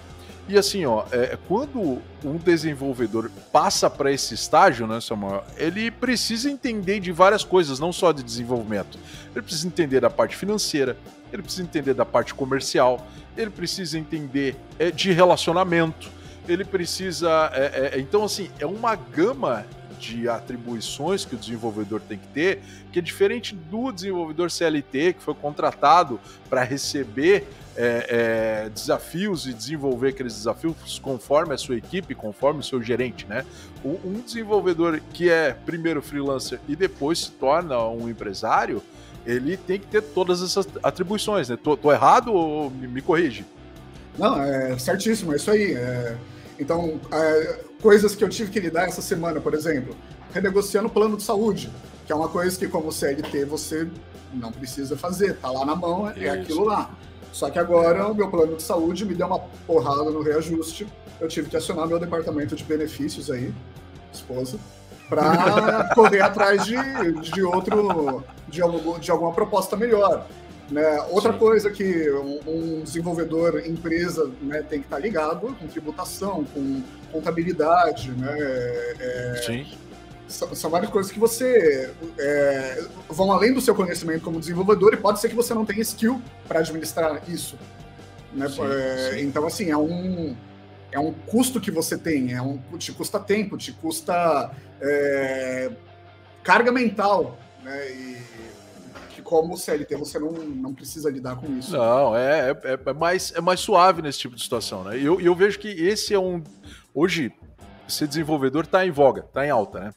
E assim, ó, é, quando um desenvolvedor passa para esse estágio, né, Samuel, ele precisa entender de várias coisas, não só de desenvolvimento. Ele precisa entender da parte financeira, ele precisa entender da parte comercial, ele precisa entender é, de relacionamento, ele precisa. É, é, então, assim, é uma gama de atribuições que o desenvolvedor tem que ter, que é diferente do desenvolvedor CLT, que foi contratado para receber é, é, desafios e desenvolver aqueles desafios conforme a sua equipe, conforme o seu gerente, né? Um desenvolvedor que é primeiro freelancer e depois se torna um empresário, ele tem que ter todas essas atribuições, né? Tô, tô errado ou me, me, corrige? Não, é certíssimo, é isso aí. É... Então, é, coisas que eu tive que lidar essa semana, por exemplo, renegociando o plano de saúde, que é uma coisa que, como CLT, você não precisa fazer, tá lá na mão, é aquilo lá. Só que agora o meu plano de saúde me deu uma porrada no reajuste. Eu tive que acionar meu departamento de benefícios aí, esposa, para correr atrás de, de outro, de, algum, de alguma proposta melhor. Né? Outra Sim. coisa que um, um, desenvolvedor, empresa, né, tem que estar tá ligado com tributação, com contabilidade, né? É, Sim. São, são, várias coisas que você é, vão além do seu conhecimento como desenvolvedor e pode ser que você não tenha skill para administrar isso. Né? Sim, é, sim. Então, assim, é um, é um custo que você tem, é um, te custa tempo, te custa é, carga mental, né? E que como CLT você não, não precisa lidar com isso. Não, é, é, é mais, é mais suave nesse tipo de situação, né? E eu, eu vejo que esse é um. Hoje, ser desenvolvedor está em voga, está em alta, né?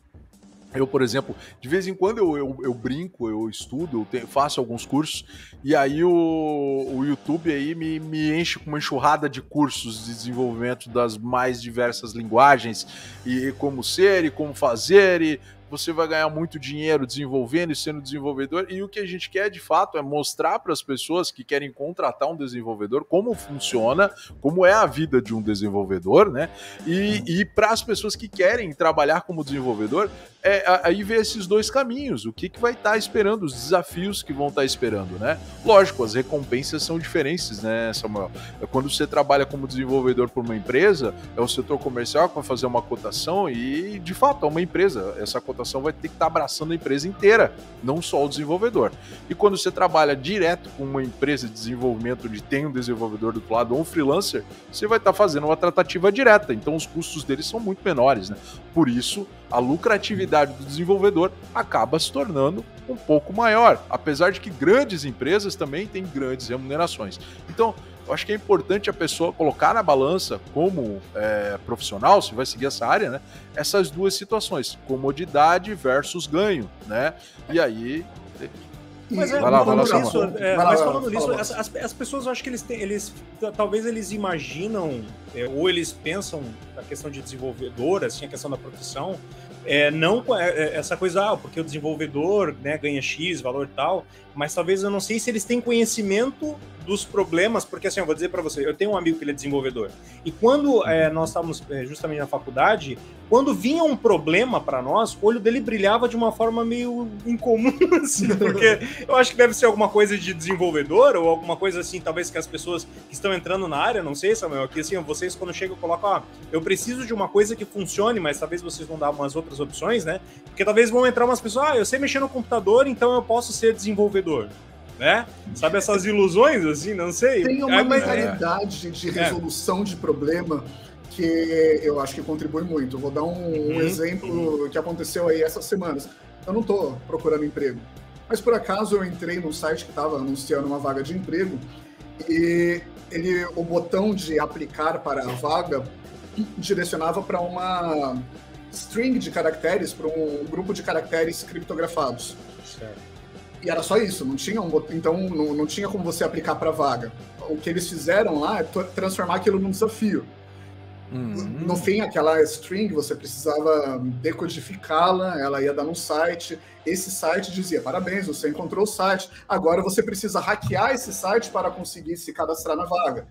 Eu, por exemplo, de vez em quando eu, eu, eu brinco, eu estudo, eu tenho, faço alguns cursos, e aí o, o YouTube aí me, me enche com uma enxurrada de cursos de desenvolvimento das mais diversas linguagens, e como ser, e como fazer, e você vai ganhar muito dinheiro desenvolvendo e sendo desenvolvedor. E o que a gente quer de fato é mostrar para as pessoas que querem contratar um desenvolvedor como funciona, como é a vida de um desenvolvedor, né? E, e para as pessoas que querem trabalhar como desenvolvedor, é, aí vê esses dois caminhos. O que, que vai estar tá esperando, os desafios que vão estar tá esperando, né? Lógico, as recompensas são diferentes, né, Samuel? É quando você trabalha como desenvolvedor por uma empresa, é o setor comercial que vai fazer uma cotação e, de fato, é uma empresa. Essa cotação vai ter que estar tá abraçando a empresa inteira, não só o desenvolvedor. E quando você trabalha direto com uma empresa de desenvolvimento onde tem um desenvolvedor do outro lado ou um freelancer, você vai estar tá fazendo uma tratativa direta, então os custos deles são muito menores, né? Por isso, a lucratividade do desenvolvedor acaba se tornando um pouco maior, apesar de que grandes empresas também têm grandes remunerações. Então, eu acho que é importante a pessoa colocar na balança, como é, profissional, se vai seguir essa área, né? Essas duas situações, comodidade versus ganho, né? E aí. Mas, é, lá, falando lá, nisso, é, mas falando nisso, as, as, as, pessoas eu acho que eles têm, eles talvez eles imaginam é, ou eles pensam a questão de desenvolvedor, assim, a questão da profissão, é, não é, é, essa coisa, ah, porque o desenvolvedor né, ganha X, valor tal, mas talvez eu não sei se eles têm conhecimento dos problemas, porque assim, eu vou dizer para você, eu tenho um amigo que ele é desenvolvedor, e quando é, nós estávamos é, justamente na faculdade, quando vinha um problema para nós, o olho dele brilhava de uma forma meio incomum, [laughs] assim, porque eu acho que deve ser alguma coisa de desenvolvedor, ou alguma coisa assim, talvez que as pessoas que estão entrando na área, não sei, Samuel, aqui assim, vocês quando chegam colocam, ah, eu preciso de uma coisa que funcione, mas talvez vocês vão dar umas outras opções, né? Porque talvez vão entrar umas pessoas, ah, eu sei mexer no computador, então eu posso ser desenvolvedor né? Sabe essas ilusões, assim, não sei. Tem uma mentalidade é. de resolução é. de problema que eu acho que contribui muito. vou dar um, uhum. um exemplo que aconteceu aí essas semanas. Eu não estou procurando emprego, mas por acaso eu entrei num site que estava anunciando uma vaga de emprego e ele, o botão de aplicar para a vaga direcionava para uma string de caracteres, para um grupo de caracteres criptografados. Certo. E era só isso, não tinha um então não, não tinha como você aplicar para vaga. O que eles fizeram lá é transformar aquilo num desafio. Uhum. No fim, aquela string você precisava decodificá-la, ela ia dar no site. Esse site dizia: parabéns, você encontrou o site. Agora você precisa hackear esse site para conseguir se cadastrar na vaga.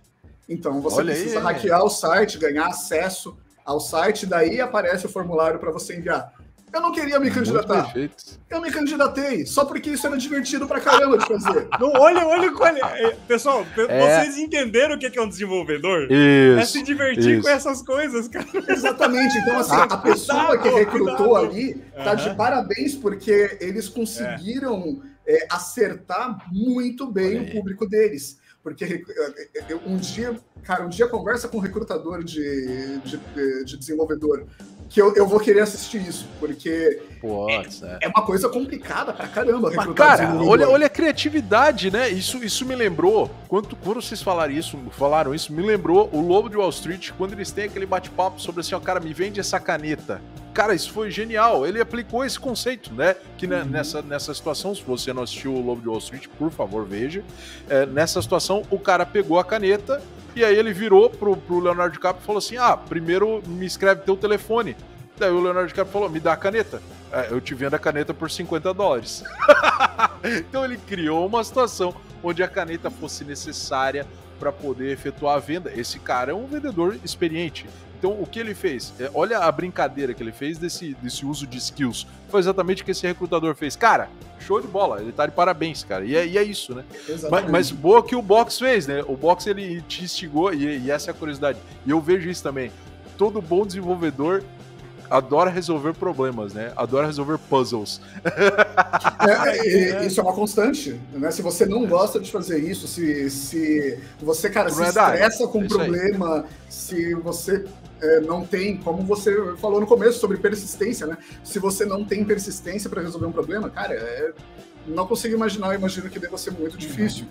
Então você Olha precisa aí. hackear o site, ganhar acesso ao site, daí aparece o formulário para você enviar. Eu não queria me candidatar. Eu me candidatei, só porque isso era divertido pra caramba de fazer. [laughs] Não, olha, olha, olha. É, pessoal, é... vocês entenderam o que é um desenvolvedor? Isso, é se divertir isso. com essas coisas, cara. Exatamente. Então, assim, a pessoa que recrutou ali tá de parabéns, porque eles conseguiram é. acertar muito bem o público deles. Porque um dia, cara, um dia conversa com um recrutador de, de, de desenvolvedor que eu, eu vou querer assistir isso, porque Putz, é, é. é uma coisa complicada pra caramba. Mas, cara, olha, olha a criatividade, né? Isso, isso me lembrou, quando, quando vocês falaram isso, falaram isso, me lembrou o Lobo de Wall Street, quando eles têm aquele bate-papo sobre assim, ó, cara, me vende essa caneta. Cara, isso foi genial. Ele aplicou esse conceito, né? Que uhum. nessa, nessa situação, se você não assistiu o Lobo de Wall Street, por favor, veja. É, nessa situação, o cara pegou a caneta e aí ele virou pro, pro Leonardo DiCaprio e falou assim: Ah, primeiro me escreve teu telefone. Daí o Leonardo DiCaprio falou: Me dá a caneta. É, eu te vendo a caneta por 50 dólares. [laughs] então ele criou uma situação onde a caneta fosse necessária para poder efetuar a venda. Esse cara é um vendedor experiente. Então, o que ele fez? É, olha a brincadeira que ele fez desse, desse uso de skills. Foi exatamente o que esse recrutador fez. Cara, show de bola. Ele tá de parabéns, cara. E é, e é isso, né? Mas, mas, boa que o Box fez, né? O Box ele te instigou, e, e essa é a curiosidade. E eu vejo isso também. Todo bom desenvolvedor adora resolver problemas, né? Adora resolver puzzles. [laughs] É, é, isso é uma constante, né? Se você não gosta de fazer isso, se, se você, cara, se é estressa com um problema, se você é, não tem, como você falou no começo sobre persistência, né? Se você não tem persistência para resolver um problema, cara, é, não consigo imaginar, eu imagino que deva ser muito difícil.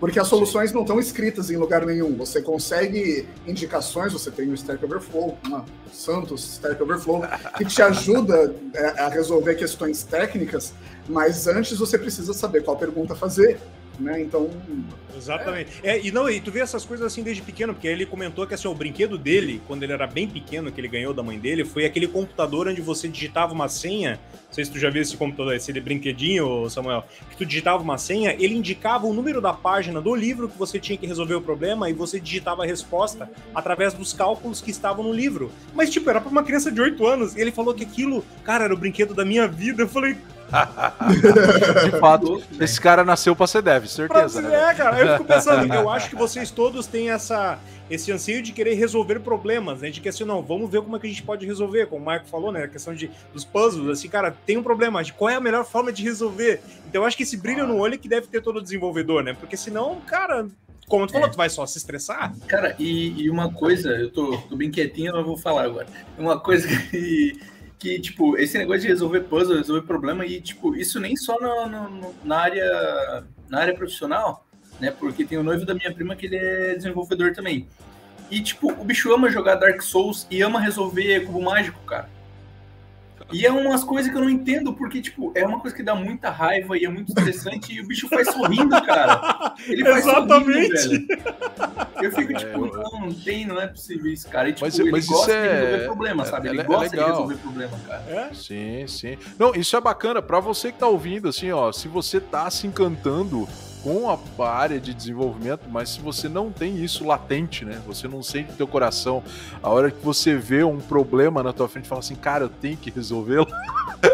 Porque as soluções não estão escritas em lugar nenhum. Você consegue indicações, você tem o Stack Overflow, uma Santos Stack Overflow, [laughs] que te ajuda é, a resolver questões técnicas, mas antes você precisa saber qual pergunta fazer né? Então. Exatamente. É. é. e não, e tu vê essas coisas assim desde pequeno, porque ele comentou que assim, o brinquedo dele, quando ele era bem pequeno, que ele ganhou da mãe dele, foi aquele computador onde você digitava uma senha. Não sei se tu já viu esse computador, esse brinquedinho, Samuel, que tu digitava uma senha, ele indicava o número da página do livro que você tinha que resolver o problema e você digitava a resposta através dos cálculos que estavam no livro. Mas, tipo, era pra uma criança de 8 anos. E ele falou que aquilo, cara, era o brinquedo da minha vida. Eu falei, de fato, esse cara nasceu pra ser dev, certeza. Pra, né? É, cara, eu fico pensando, eu acho que vocês todos têm essa, esse anseio de querer resolver problemas, né? De que assim, não, vamos ver como é que a gente pode resolver, como o Marco falou, né? A questão de, dos puzzles, assim, cara, tem um problema, de qual é a melhor forma de resolver? Então eu acho que esse brilho no olho é que deve ter todo desenvolvedor, né? Porque senão, cara, como tu falou, é. tu vai só se estressar. Cara, e, e uma coisa, eu tô, tô bem quietinho, mas vou falar agora. Uma coisa que que, tipo, esse negócio de resolver puzzle, resolver problema, e, tipo, isso nem só no, no, na área na área profissional, né? Porque tem o noivo da minha prima que ele é desenvolvedor também. E, tipo, o bicho ama jogar Dark Souls e ama resolver cubo mágico, cara. E é umas coisas que eu não entendo, porque, tipo, é uma coisa que dá muita raiva e é muito interessante e o bicho faz sorrindo, cara. Ele faz Exatamente. Sorrindo, eu fico, é, tipo, é, não, não tem, não é possível isso, cara. E, tipo, mas, ele mas gosta é... de resolver problema, é, sabe? Ele é, gosta de resolver problema, cara. É? Sim, sim. Não, isso é bacana. Pra você que tá ouvindo, assim, ó, se você tá se encantando com a área de desenvolvimento, mas se você não tem isso latente, né? Você não sente no teu coração, a hora que você vê um problema na tua frente, fala assim, cara, eu tenho que resolvê-lo.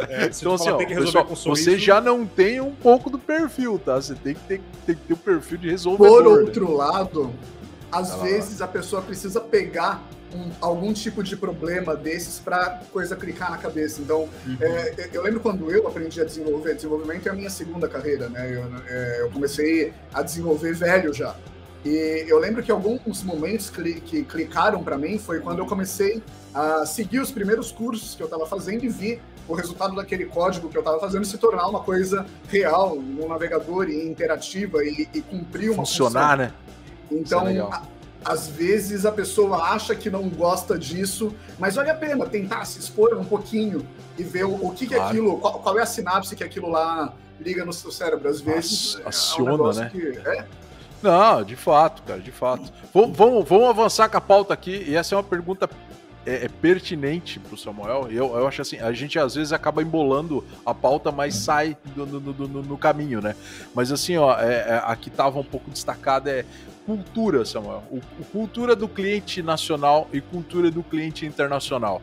É, então, assim, ó, pessoal, você já não tem um pouco do perfil, tá? Você tem que ter, tem que ter o um perfil de resolvedor. Por outro né? lado, às vezes a pessoa precisa pegar um, algum tipo de problema desses para coisa clicar na cabeça. Então, uhum. é, eu lembro quando eu aprendi a desenvolver, desenvolvimento é a minha segunda carreira, né? Eu, é, eu comecei a desenvolver velho já. E eu lembro que alguns momentos que clicaram para mim foi quando eu comecei a seguir os primeiros cursos que eu estava fazendo e vi o resultado daquele código que eu estava fazendo se tornar uma coisa real no navegador e interativa e, e cumprir uma funcionar, função. né? Então, é às vezes a pessoa acha que não gosta disso, mas vale a pena tentar se expor um pouquinho e ver o, o que, claro. que aquilo, qual, qual, é a sinapse que aquilo lá liga no seu cérebro. Às vezes aciona, é um né? Que, é. Não, de fato, cara, de fato. Vamos, vamos, vamos avançar com a pauta aqui, e essa é uma pergunta é, é pertinente para o Samuel. Eu, eu acho assim, a gente às vezes acaba embolando a pauta, mas sai do, no, no, no caminho, né? Mas assim, ó, é, é, aqui estava um pouco destacada é cultura, Samuel. O, o, cultura do cliente nacional e cultura do cliente internacional.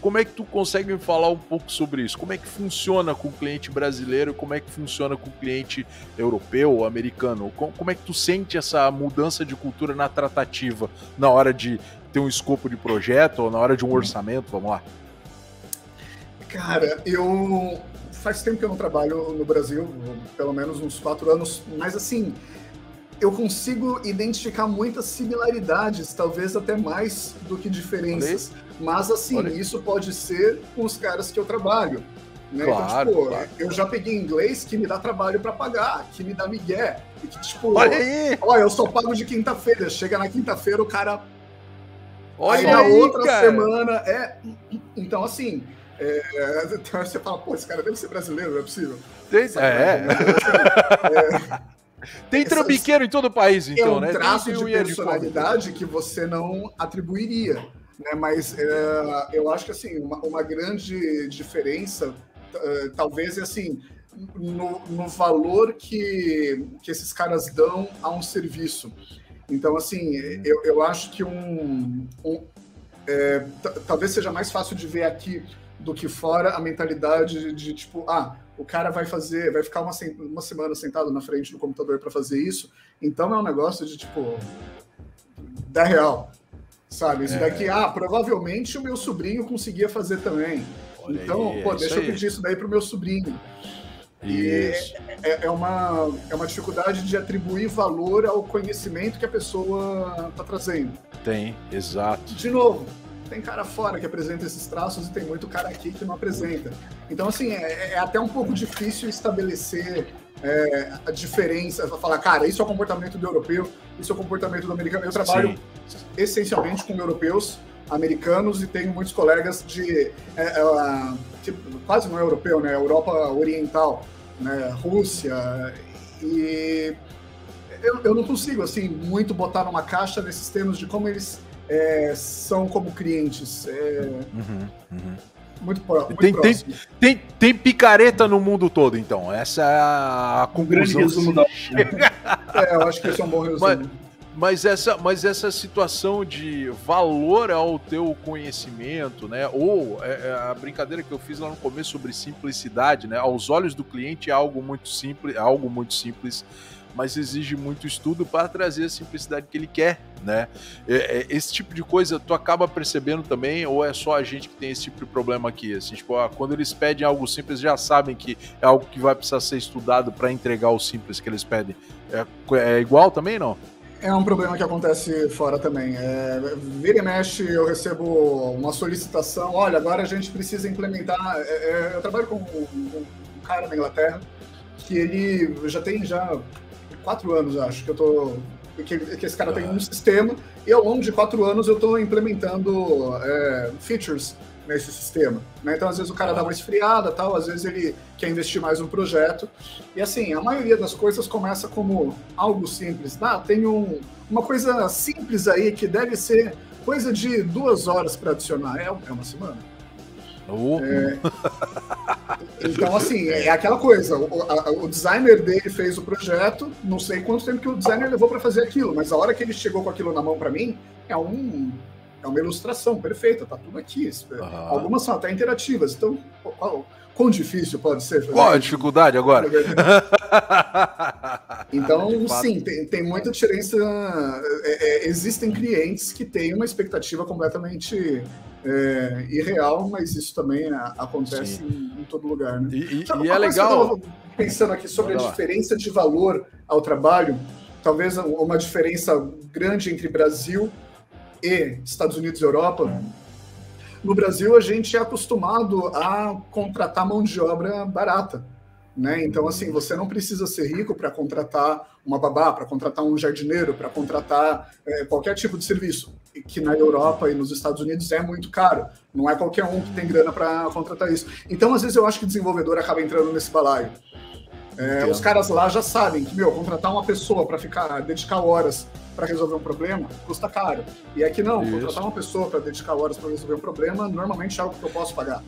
Como é que tu consegue me falar um pouco sobre isso? Como é que funciona com o cliente brasileiro? Como é que funciona com o cliente europeu ou americano? Como é que tu sente essa mudança de cultura na tratativa na hora de ter um escopo de projeto ou na hora de um orçamento? Vamos lá. Cara, eu faz tempo que eu não trabalho no Brasil, pelo menos uns quatro anos, mas assim, eu consigo identificar muitas similaridades, talvez até mais do que diferenças. Mas assim, Olha. isso pode ser com os caras que eu trabalho. Né? Claro, então, tipo, claro. eu já peguei inglês que me dá trabalho para pagar, que me dá migué. E que, tipo, olha aí! Olha, eu só pago de quinta-feira. Chega na quinta-feira, o cara. Olha aí, na outra cara. semana. É... Então, assim. É... Então, [laughs] você fala, pô, esse cara deve ser brasileiro, não é possível. Tem, é. [laughs] é. Tem trambiqueiro em todo o país, então, é um né? traço Tem de personalidade que você não atribuiria, né? Mas é, eu acho que assim uma, uma grande diferença, uh, talvez assim, no, no, valor que, que esses caras dão a um serviço. Então, assim, eu, eu acho que um, um é, talvez seja mais fácil de ver aqui do que fora a mentalidade de, de tipo, ah, o cara vai fazer, vai ficar uma, uma semana sentado na frente do computador para fazer isso, então é um negócio de tipo da real, sabe? Isso é. daqui, ah, provavelmente o meu sobrinho conseguia fazer também. Olha então, aí, pô, deixa eu pedir isso daí pro meu sobrinho. Isso. E é, é, uma, é uma dificuldade de atribuir valor ao conhecimento que a pessoa está trazendo. Tem, exato. De novo, tem cara fora que apresenta esses traços e tem muito cara aqui que não apresenta. Então, assim, é, é até um pouco difícil estabelecer é, a diferença, falar, cara, isso é o comportamento do europeu, isso é o comportamento do americano. Eu trabalho Sim. essencialmente com europeus, americanos e tenho muitos colegas de é, é, quase não é europeu, né? Europa Oriental, né? Rússia e eu, eu não consigo assim muito botar numa caixa nesses termos de como eles é, são como clientes. É, uhum, uhum. Muito, muito tem, tem, tem, tem, picareta no mundo todo, então. Essa é a conclusão. Um resumo da... [laughs] é, eu acho que esse é um bom resumo. Mas, mas, essa, mas essa situação de valor ao teu conhecimento, né? Ou é, a brincadeira que eu fiz lá no começo sobre simplicidade, né? Aos olhos do cliente é algo muito simples, é algo muito simples mas exige muito estudo para trazer a simplicidade que ele quer, né? É, é, esse tipo de coisa tu acaba percebendo também, ou é só a gente que tem esse tipo de problema aqui? Assim, tipo, ah, quando eles pedem algo simples, já sabem que é algo que vai precisar ser estudado para entregar o simples que eles pedem. É, é igual também, não? É um problema que acontece fora também. É, vira e mexe, eu recebo uma solicitação. Olha, agora a gente precisa implementar. É, é eu trabalho com um, um, cara na Inglaterra que ele já tem já quatro anos, acho, que eu tô. Que, que esse cara tem um sistema, e ao longo de quatro anos eu estou implementando é, features nesse sistema. Né? Então, às vezes, o cara dá uma esfriada, tal, às vezes ele quer investir mais no projeto. E assim, a maioria das coisas começa como algo simples. Ah, tem um, uma coisa simples aí que deve ser coisa de duas horas para adicionar. É, é uma semana. É, então, assim, é aquela coisa. O, a, o, designer dele fez o projeto, não sei quanto tempo que o designer levou para fazer aquilo, mas a hora que ele chegou com aquilo na mão para mim, é um. É uma ilustração perfeita, tá tudo aqui. Algumas são até interativas. Então, qual, quão difícil pode ser? Qual a dificuldade agora? [laughs] então, sim, tem, tem muita diferença. É, é, existem clientes que têm uma expectativa completamente é, irreal, mas isso também acontece em, em, todo lugar. Né? E, e é legal. pensando aqui sobre a diferença de valor ao trabalho, talvez uma diferença grande entre Brasil e Estados Unidos e Europa. No Brasil, a gente é acostumado a contratar mão de obra barata. Né? Então, assim, você não precisa ser rico para contratar uma babá, para contratar um jardineiro, para contratar é, qualquer tipo de serviço, que na Europa e nos Estados Unidos é muito caro. Não é qualquer um que tem grana para contratar isso. Então, às vezes, eu acho que o desenvolvedor acaba entrando nesse balaio. É, os caras lá já sabem que, meu, contratar uma pessoa para ficar, dedicar horas para resolver um problema custa caro. E aqui não, Isso. contratar uma pessoa para dedicar horas para resolver um problema normalmente é algo que eu posso pagar.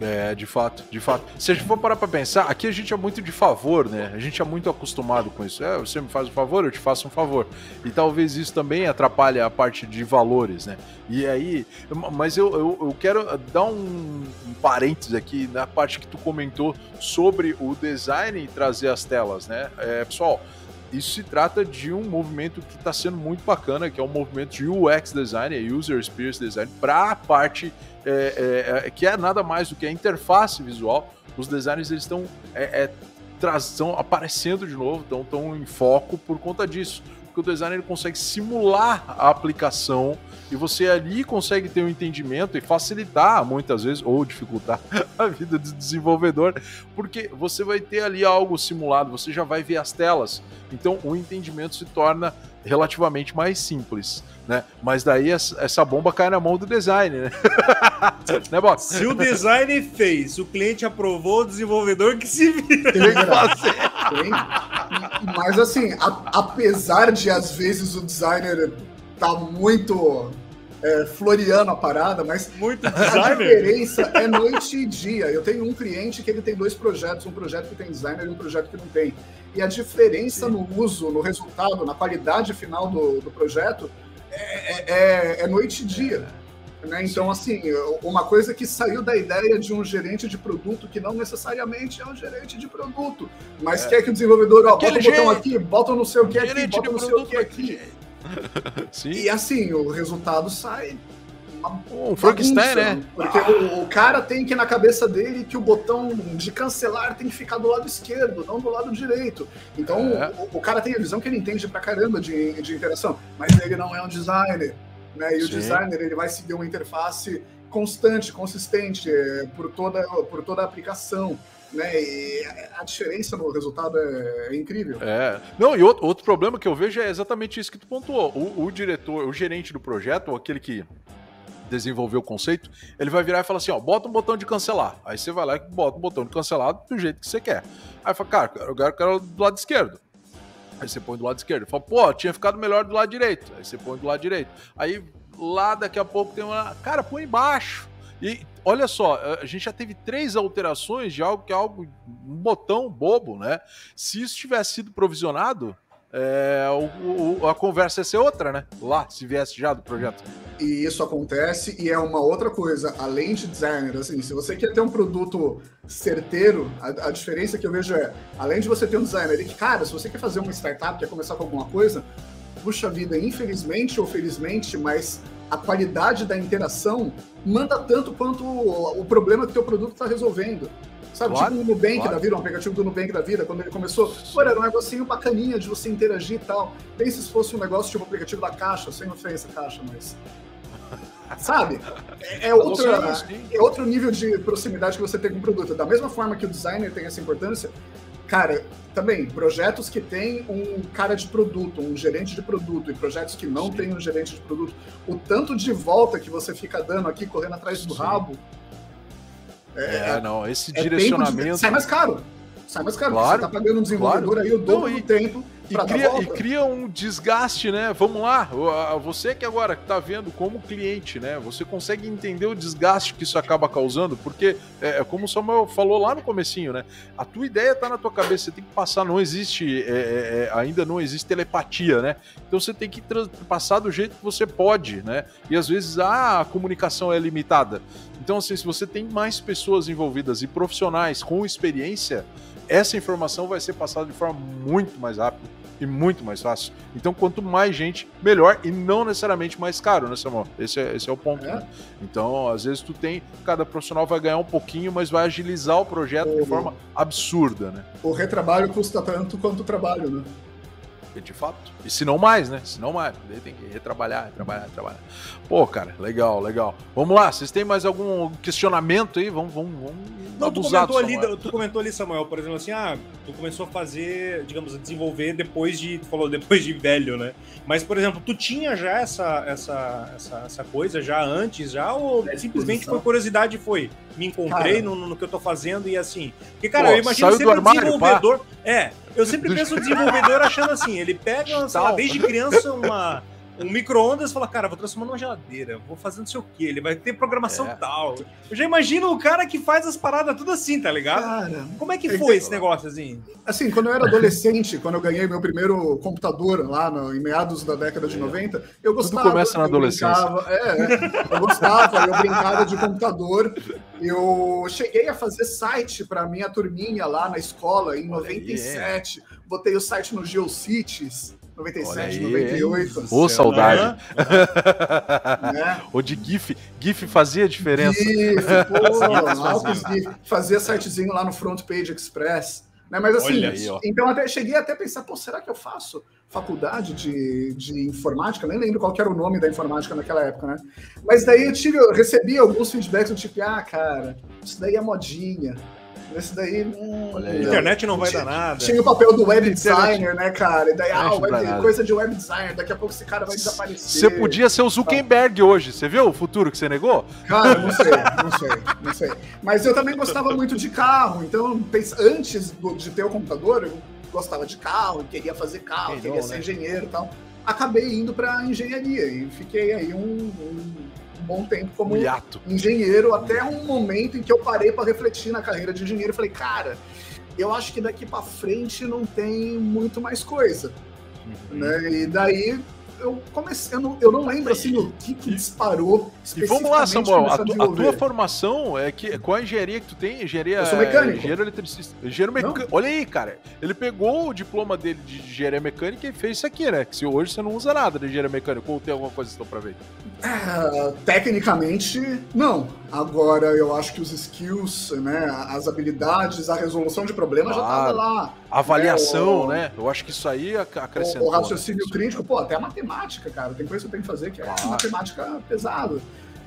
É, de fato, de fato. Se a gente for parar pra pensar, aqui a gente é muito de favor, né? A gente é muito acostumado com isso. É, você me faz um favor, eu te faço um favor. E talvez isso também atrapalhe a parte de valores, né? E aí, mas eu, eu, eu quero dar um, um parênteses aqui na parte que tu comentou sobre o design e trazer as telas, né? É, pessoal, isso se trata de um movimento que está sendo muito bacana, que é um movimento de UX design, User Experience Design, para a parte é, é, é, que é nada mais do que a interface visual. Os designers eles estão é, estão é, aparecendo de novo, estão em foco por conta disso. Porque o designer ele consegue simular a aplicação e você ali consegue ter um entendimento e facilitar muitas vezes ou dificultar [laughs] a vida do desenvolvedor, porque você vai ter ali algo simulado, você já vai ver as telas. Então o entendimento se torna relativamente mais simples, né? Mas daí essa bomba cai na mão do design, né? [laughs] né Box? Se o design fez, o cliente aprovou, o desenvolvedor que se vira. Tem que fazer. Mas assim, a, apesar de às vezes o designer tá muito é, floreando a parada, mas muito a diferença é noite e dia. Eu tenho um cliente que ele tem dois projetos, um projeto que tem designer e um projeto que não tem. E a diferença Sim. no uso, no resultado, na qualidade final do, do projeto é, é, é noite e dia. Né? Então, assim, uma coisa que saiu da ideia de um gerente de produto que não necessariamente é um gerente de produto, mas é. quer que o desenvolvedor, ó, bota o botão aqui, bota não sei o que aqui, bota não sei o que aqui. [laughs] Sim. E assim, o resultado sai um Frankenstein, né? Porque o, o, cara tem que na cabeça dele que o botão de cancelar tem que ficar do lado esquerdo, não do lado direito. Então é. o, o, cara tem a visão que ele entende pra caramba de, de interação, mas ele não é um designer. Né? E Sim. o designer ele vai seguir uma interface constante, consistente é, por, toda, por toda a aplicação. Né? E a diferença no resultado é, é, incrível. É. Não, e outro, outro problema que eu vejo é exatamente isso que tu pontuou. O, o diretor, o gerente do projeto, ou aquele que desenvolver o conceito, ele vai virar e falar assim, ó, bota um botão de cancelar. Aí você vai lá e bota um botão de cancelar do jeito que você quer. Aí fala, cara, eu quero, eu quero do lado esquerdo. Aí você põe do lado esquerdo. Fala, pô, tinha ficado melhor do lado direito. Aí você põe do lado direito. Aí lá daqui a pouco tem uma. Cara, põe embaixo. E olha só, a gente já teve três alterações de algo que é algo, um botão bobo, né? Se isso tivesse sido provisionado, é, o, o, a conversa ia ser outra, né? Lá, se viesse já do projeto. E isso acontece, e é uma outra coisa, além de designer, assim, se você quer ter um produto certeiro, a, a diferença que eu vejo é, além de você ter um designer, que, cara, se você quer fazer uma startup, quer começar com alguma coisa, puxa vida, infelizmente ou felizmente, mas a qualidade da interação manda tanto quanto o, o problema que o teu produto está resolvendo. Sabe, claro, tipo o Nubank claro. da vida, um aplicativo do Nubank da vida, quando ele começou, pô, era um negocinho bacaninha de você interagir e tal. Pensa se fosse um negócio tipo o aplicativo da Caixa, sem ofensa, Caixa, mas... [laughs] Sabe? É, é, outra, é outro nível de proximidade que você tem com o produto. Da mesma forma que o designer tem essa importância, cara, também, projetos que tem um cara de produto, um gerente de produto, e projetos que não tem um gerente de produto, o tanto de volta que você fica dando aqui, correndo atrás do Sim. rabo, é, é, não, esse é direcionamento. De... Sai mais caro. Sai mais caro. Claro, você tá pagando um desenvolvedor claro. aí o dobro do tempo. E cria, e cria, um desgaste, né? Vamos lá, você que agora está vendo como cliente, né? Você consegue entender o desgaste que isso acaba causando, porque é, é como o Samuel falou lá no comecinho, né? A tua ideia está na tua cabeça, você tem que passar, não existe, é, é, é ainda não existe telepatia, né? Então você tem que passar do jeito que você pode, né? E às vezes ah, a comunicação é limitada. Então, assim, se você tem mais pessoas envolvidas e profissionais com experiência, essa informação vai ser passada de forma muito mais rápida e muito mais fácil. Então, quanto mais gente, melhor e não necessariamente mais caro, né, Samuel? Esse é, esse é o ponto. É. Né? Então, às vezes tu tem, cada profissional vai ganhar um pouquinho, mas vai agilizar o projeto o, de forma absurda, né? O retrabalho custa tanto quanto o trabalho, né? de fato. E se não mais, né? Se não mais. Daí tem que retrabalhar, retrabalhar, retrabalhar. Pô, cara, legal, legal. Vamos lá, vocês têm mais algum questionamento aí? Vamos, vamos, vamos Não, tu comentou, ali, tu comentou ali, Samuel, por exemplo, assim, ah, tu começou a fazer, digamos, a desenvolver depois de, tu falou [laughs] depois de velho, né? Mas, por exemplo, tu tinha já essa, essa, essa, essa coisa já antes, já, ou simplesmente foi curiosidade e foi? Me encontrei no, no, que eu tô fazendo e assim. Porque, cara, Pô, eu imagino sempre armário, desenvolvedor. Pá. É, eu sempre penso o [laughs] desenvolvedor achando assim, ele pega, sei lá, desde criança uma um micro-ondas fala, cara, vou transformar numa geladeira, vou fazer não sei o que, ele vai ter programação é. tal. Eu já imagino o cara que faz as paradas tudo assim, tá ligado? Cara, Como é que foi esse negócio assim? Assim, quando eu era adolescente, quando eu ganhei meu primeiro computador lá no, em meados da década de 90, eu gostava. Tudo começa na adolescência. Brincava, é, eu gostava, eu brincava de computador. Eu cheguei a fazer site para minha turminha lá na escola em 97. Botei o site no GeoCities. 97, 98. Ô, saudade. [laughs] Né? O de GIF. GIF fazia diferença. GIF, [laughs] pô, GIF. Fazia sitezinho lá no Front Page Express. Né? Mas assim, aí, então até cheguei até a pensar, pô, será que eu faço faculdade de, de informática? Nem lembro qual era o nome da informática naquela época, né? Mas daí eu tive, eu recebi alguns feedbacks do tipo, ah, cara, isso daí é modinha. Esse daí. Hum, aí, internet não vai tinha, dar nada. Tinha o papel do web designer, né, cara? E daí, ah, web, coisa de web designer, daqui a pouco esse cara vai desaparecer. Você podia ser o Zuckerberg hoje, você viu o futuro que você negou? Cara, não sei, não sei, não sei. Mas eu também gostava muito de carro, então antes de ter o computador, eu gostava de carro, queria fazer carro, Quem queria não, ser né? engenheiro e tal. Acabei indo para engenharia e fiquei aí um, um bom tempo como engenheiro, até um momento em que eu parei para refletir na carreira de engenheiro e falei, cara, eu acho que daqui para frente não tem muito mais coisa. Uhum. Né? E daí eu comecei, eu não, eu não lembro assim o que, que disparou. E vamos lá, Samuel, a, tu, a, tua formação é que qual a engenharia que tu tem? Engenharia. Eu sou mecânico. Engenheiro eletricista. Engenheiro mecânico. Olha aí, cara. Ele pegou o diploma dele de engenharia mecânica e fez isso aqui, né? Que se hoje você não usa nada de engenharia mecânica, ou tem alguma coisa que pra ver? É, tecnicamente, não. Agora, eu acho que os skills, né, as habilidades, a resolução de problemas claro. já tava lá. Avaliação, né? O, né? Eu acho que isso aí acrescentou. O, o raciocínio crítico, pô, até a matemática, cara. Tem coisa que eu tenho que fazer que é claro. matemática pesada.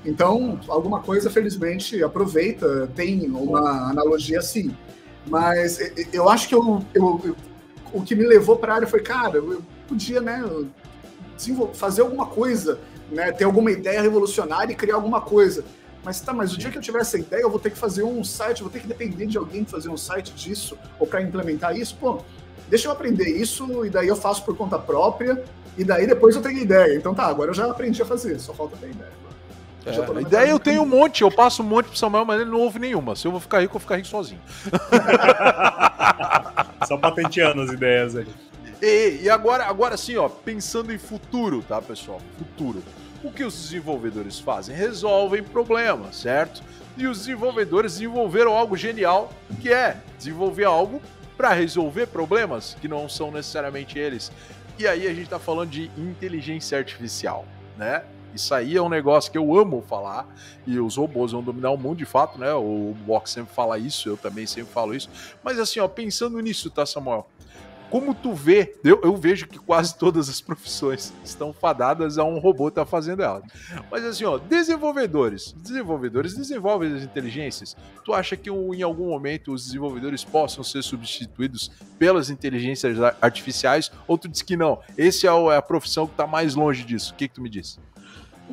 Então, alguma coisa, felizmente, aproveita, tem uma analogia assim. Mas eu acho que eu, eu, eu o que me levou para a área foi, cara, eu podia, né, fazer alguma coisa, né, ter alguma ideia revolucionária e criar alguma coisa. Mas tá, mas o dia que eu tiver essa ideia, eu vou ter que fazer um site, vou ter que depender de alguém fazer um site disso, ou para implementar isso. Pô, deixa eu aprender isso, e daí eu faço por conta própria, e daí depois eu tenho ideia. Então tá, agora eu já aprendi a fazer, só falta ter ideia. É, a ideia eu tenho um monte, eu passo um monte pro Samuel, mas ele não ouve nenhuma. Se eu vou ficar rico, eu vou ficar rico sozinho. [laughs] Só patenteando as ideias aí. E, e, agora, agora sim, ó, pensando em futuro, tá, pessoal? Futuro. O que os desenvolvedores fazem? Resolvem problemas, certo? E os desenvolvedores desenvolveram algo genial, que é desenvolver algo para resolver problemas que não são necessariamente eles. E aí a gente está falando de inteligência artificial, né? Isso aí é um negócio que eu amo falar, e os robôs vão dominar o mundo de fato, né? O Box sempre fala isso, eu também sempre falo isso. Mas assim, ó, pensando nisso, tá, Samuel? Como tu vê, eu, eu vejo que quase todas as profissões estão fadadas a um robô estar tá fazendo elas. Mas assim, ó, desenvolvedores. Desenvolvedores desenvolvem as inteligências. Tu acha que em algum momento os desenvolvedores possam ser substituídos pelas inteligências artificiais? Ou tu diz que não? Esse é, é a profissão que está mais longe disso. O que, que tu me diz?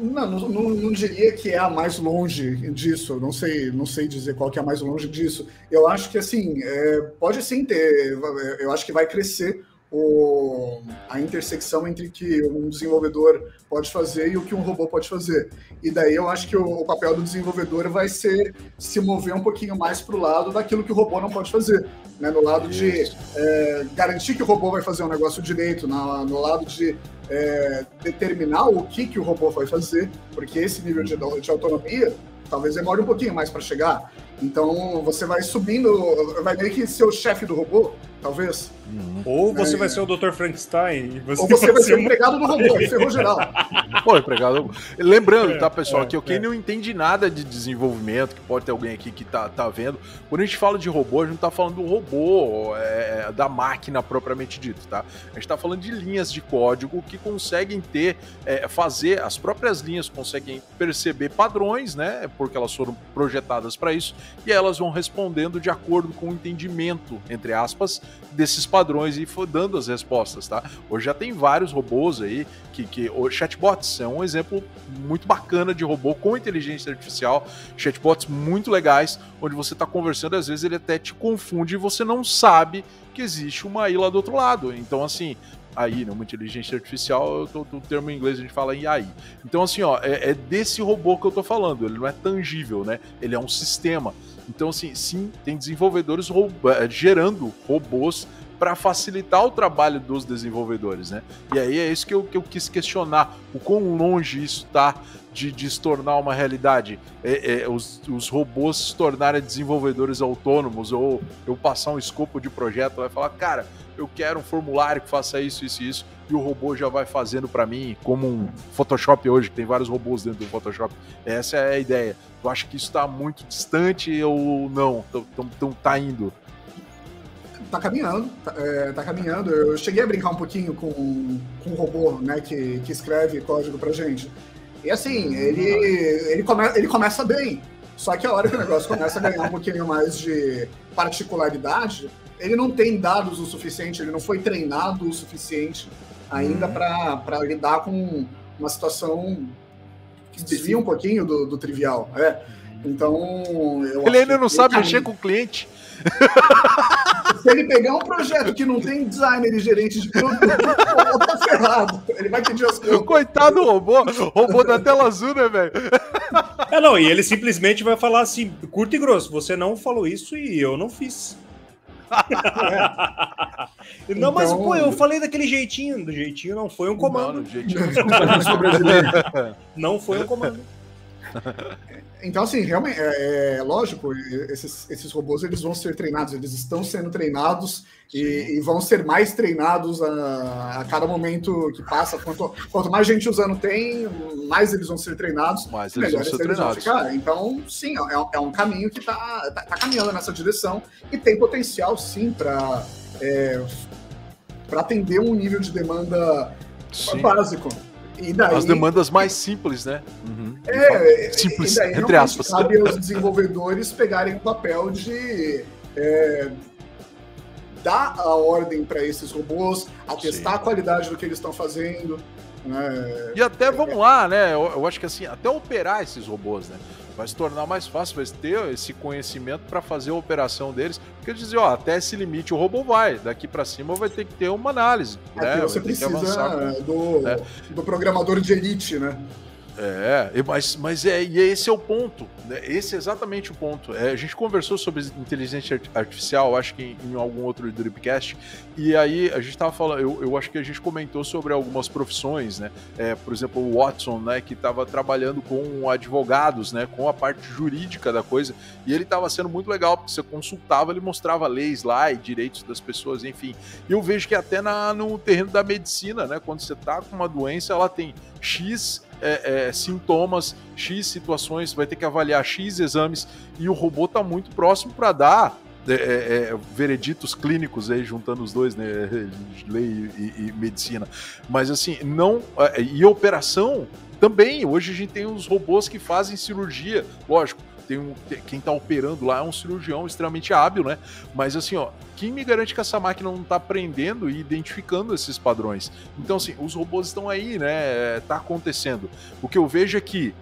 Não, não, não, diria que é a mais longe disso. Não sei, não sei dizer qual que é a mais longe disso. Eu acho que assim é, pode sim ter. Eu acho que vai crescer o, a intersecção entre que um desenvolvedor pode fazer e o que um robô pode fazer. E daí eu acho que o, papel do desenvolvedor vai ser se mover um pouquinho mais para o lado daquilo que o robô não pode fazer. Né? No lado de é, garantir que o robô vai fazer um negócio direito, na, no lado de é, determinar o que, que o robô vai fazer, porque esse nível de, de autonomia talvez demore um pouquinho mais para chegar. Então você vai subindo, vai meio que ser o chefe do robô, talvez. Uhum. Ou você é... vai ser o Dr. Frankenstein. Você Ou você vai ser o empregado do robô, [laughs] ferrou geral. Pô, empregado. Lembrando, tá, pessoal, é, que quem é. não entende nada de desenvolvimento, que pode ter alguém aqui que tá, tá vendo, quando a gente fala de robô, a gente não tá falando do robô, é, da máquina propriamente dito, tá? A gente tá falando de linhas de código que conseguem ter, é, fazer, as próprias linhas conseguem perceber padrões, né? Porque elas foram projetadas para isso, e elas vão respondendo de acordo com o entendimento, entre aspas, desses padrões e dando as respostas, tá? Hoje já tem vários robôs aí que, que chatbots é um exemplo muito bacana de robô com inteligência artificial, chatbots muito legais, onde você está conversando, às vezes ele até te confunde e você não sabe que existe uma ilha do outro lado. Então, assim, AI, né? Uma inteligência artificial, o termo em inglês a gente fala em AI. Então, assim, ó, é, é, desse robô que eu tô falando. Ele não é tangível, né? Ele é um sistema. Então, assim, sim, tem desenvolvedores é, gerando robôs para facilitar o trabalho dos desenvolvedores, né? E aí é isso que eu, que eu quis questionar, o quão longe isso está de, de, se tornar uma realidade, é, é, os, os, robôs se tornarem desenvolvedores autônomos, ou eu passar um escopo de projeto, vai falar, cara, eu quero um formulário que faça isso, isso e isso, e o robô já vai fazendo para mim, como um Photoshop hoje, que tem vários robôs dentro do Photoshop. Essa é a ideia. Tu acha que isso está muito distante ou não? Então tá indo? Tá caminhando, tá, é, tá, caminhando. Eu cheguei a brincar um pouquinho com, com robô, né, que, que escreve código pra gente. E assim, ele, ele, come, ele começa bem. Só que a hora que o negócio começa a ganhar um pouquinho mais de particularidade, ele não tem dados o suficiente, ele não foi treinado o suficiente ainda uhum. para lidar com uma situação que desvia um pouquinho do, do trivial. É. Então, ele ainda não sabe mexer com o cliente. [laughs] Se ele pegar um projeto que não tem designer e gerente de produto, tá ferrado. Ele vai pedir as coisas. Coitado do robô, robô da tela azul, né, velho? É, não, e ele simplesmente vai falar assim, curto e grosso, você não falou isso e eu não fiz. É. [laughs] Não, então... mas pô, eu falei daquele jeitinho. Do jeitinho não foi um comando. Não, jeitinho... [laughs] não foi um comando. Então, assim, realmente, é, é, lógico, esses, esses robôs eles vão ser treinados, eles estão sendo treinados e, e, vão ser mais treinados a, a, cada momento que passa. Quanto, quanto mais gente usando tem, mais eles vão ser treinados, mais eles melhores vão ser eles treinados. vão ficar. Então, sim, é, é um caminho que está tá, tá, caminhando nessa direção e tem potencial, sim, para é, atender um nível de demanda sim. básico. Daí, As demandas mais simples, né? Uhum. É, simples, e daí entre aspas. Cabe aos desenvolvedores pegarem o papel de é, dar a ordem para esses robôs, atestar Sim. a qualidade do que eles estão fazendo. Né? E até, vamos lá, né? Eu, eu acho que assim, até operar esses robôs, né? Vai se tornar mais fácil, vai ter esse conhecimento para fazer a operação deles. Porque eles dizem, ó, até esse limite o robô vai, daqui para cima vai ter que ter uma análise. É né? Você precisa do, né? do programador de elite, né? É, mas, mas é, e esse é o ponto. Né? Esse é exatamente o ponto. É, a gente conversou sobre inteligência artificial, acho que em, em algum outro Dripcast, e aí a gente estava falando, eu, eu acho que a gente comentou sobre algumas profissões, né? É, por exemplo, o Watson, né, que estava trabalhando com advogados, né, com a parte jurídica da coisa, e ele estava sendo muito legal, porque você consultava, ele mostrava leis lá e direitos das pessoas, enfim. E eu vejo que até na, no terreno da medicina, né, quando você está com uma doença, ela tem X é, é, sintomas, X situações, vai ter que avaliar X exames e o robô está muito próximo para dar é, é, é, vereditos clínicos aí, juntando os dois, né? [laughs] Lei e, e, medicina. Mas assim, não. É, e operação também. Hoje a gente tem os robôs que fazem cirurgia, lógico. Tem um, quem está operando lá é um cirurgião extremamente hábil, né? Mas assim, ó, quem me garante que essa máquina não está aprendendo e identificando esses padrões? Então, assim, os robôs estão aí, né? Tá acontecendo. O que eu vejo é que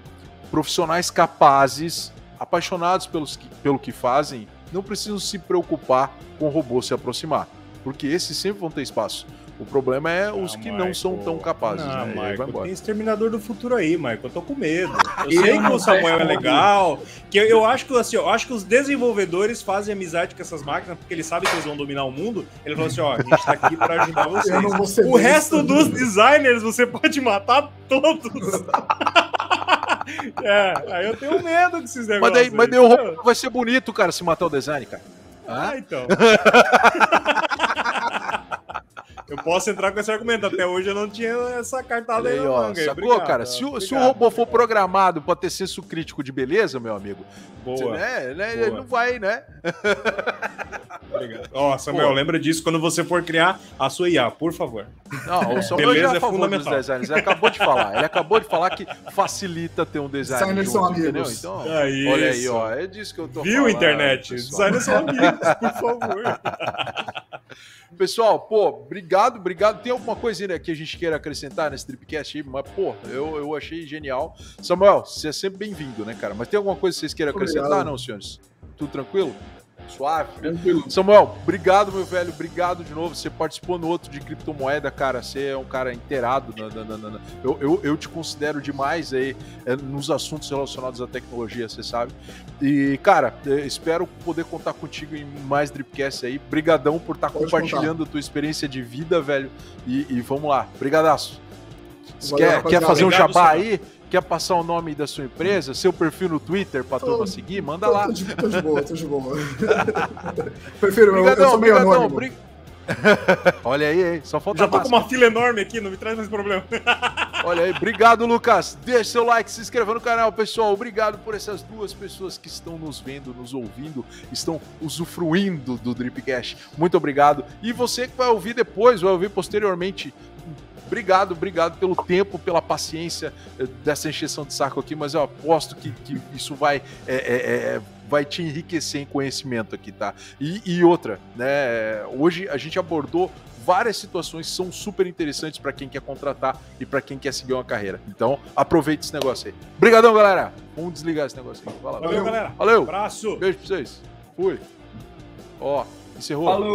profissionais capazes, apaixonados pelos, pelo que fazem, não precisam se preocupar com o robô se aproximar, porque esses sempre vão ter espaço. O problema é os ah, que Michael. não são tão capazes. Não, né? Michael, tem Exterminador do Futuro aí, Michael. Eu tô com medo. [laughs] Eu sei que o Samuel é legal. Que eu, eu, acho que assim, eu acho que os desenvolvedores fazem amizade com essas máquinas porque eles sabem que eles vão dominar o mundo. Ele falou assim: ó, a gente tá aqui pra ajudar [laughs] vocês. O resto dos designers você pode matar todos. [laughs] É, aí eu tenho medo desses negócios. Mas daí, mas daí o robô vai ser bonito, cara, se matar o design, cara. Ah, ah então. Eu posso entrar com esse argumento. Até hoje eu não tinha essa cartada aí, aí ó, manga. Sacou, obrigado, cara? Se, o, se o robô for programado para ter senso crítico de beleza, meu amigo, Boa. Né, né, ele não vai, né? [laughs] Obrigado. Ó, oh, Samuel, Pô. lembra disso quando você for criar a sua IA, por favor. Não, o Samuel Beleza já é fundamental. dos designers. Ele acabou de falar. Ele acabou de falar que facilita ter um design. Designers são amigos. Então, é olha aí, ó. É disso que eu tô Viu, falando. Viu, internet? Pessoal. Designers são amigos, por favor. [laughs] Pessoal, pô, obrigado, obrigado. Tem alguma coisa né, que a gente queira acrescentar nesse Tripcast aí? Mas, pô, eu, eu achei genial. Samuel, você é sempre bem-vindo, né, cara? Mas tem alguma coisa que vocês queiram acrescentar, não, senhores? Tudo tranquilo? Suave. Tranquilo. Samuel, obrigado, meu velho. Obrigado de novo. Você participou no outro de criptomoeda, cara. Você é um cara inteirado. Na, na, na, eu, eu, eu, te considero demais aí é, nos assuntos relacionados à tecnologia, você sabe. E, cara, é, espero poder contar contigo em mais Dripcast aí. Brigadão por estar tá compartilhando contar. a tua experiência de vida, velho. E, e vamos lá. Brigadaço. Quer, quer fazer um jabá aí? Quer passar o nome da sua empresa, seu perfil no Twitter pra tô, turma seguir? Manda tô, lá. Tô de, tô de boa, tô de boa. [laughs] Prefiro, brigadão, eu, sou meio brigadão. [laughs] Olha aí, hein? Só falta Já tô com uma fila enorme aqui, não me traz mais problema. [laughs] Olha aí, obrigado, Lucas. Deixa seu like, se inscreva no canal, pessoal. Obrigado por essas duas pessoas que estão nos vendo, nos ouvindo, estão usufruindo do Dripcast. Muito obrigado. E você que vai ouvir depois, vai ouvir posteriormente Obrigado, obrigado pelo tempo, pela paciência eh, dessa encheção de saco aqui, mas eu aposto que, que isso vai, é, é, é, vai te enriquecer em conhecimento aqui, tá? E, e outra, né? Hoje a gente abordou várias situações que são super interessantes para quem quer contratar e para quem quer seguir uma carreira. Então, aproveite esse negócio aí. Obrigadão, galera. Vamos desligar esse negócio aí. Valeu, Valeu galera. Valeu. Abraço. Beijo pra vocês. Fui. Ó, encerrou. Falou.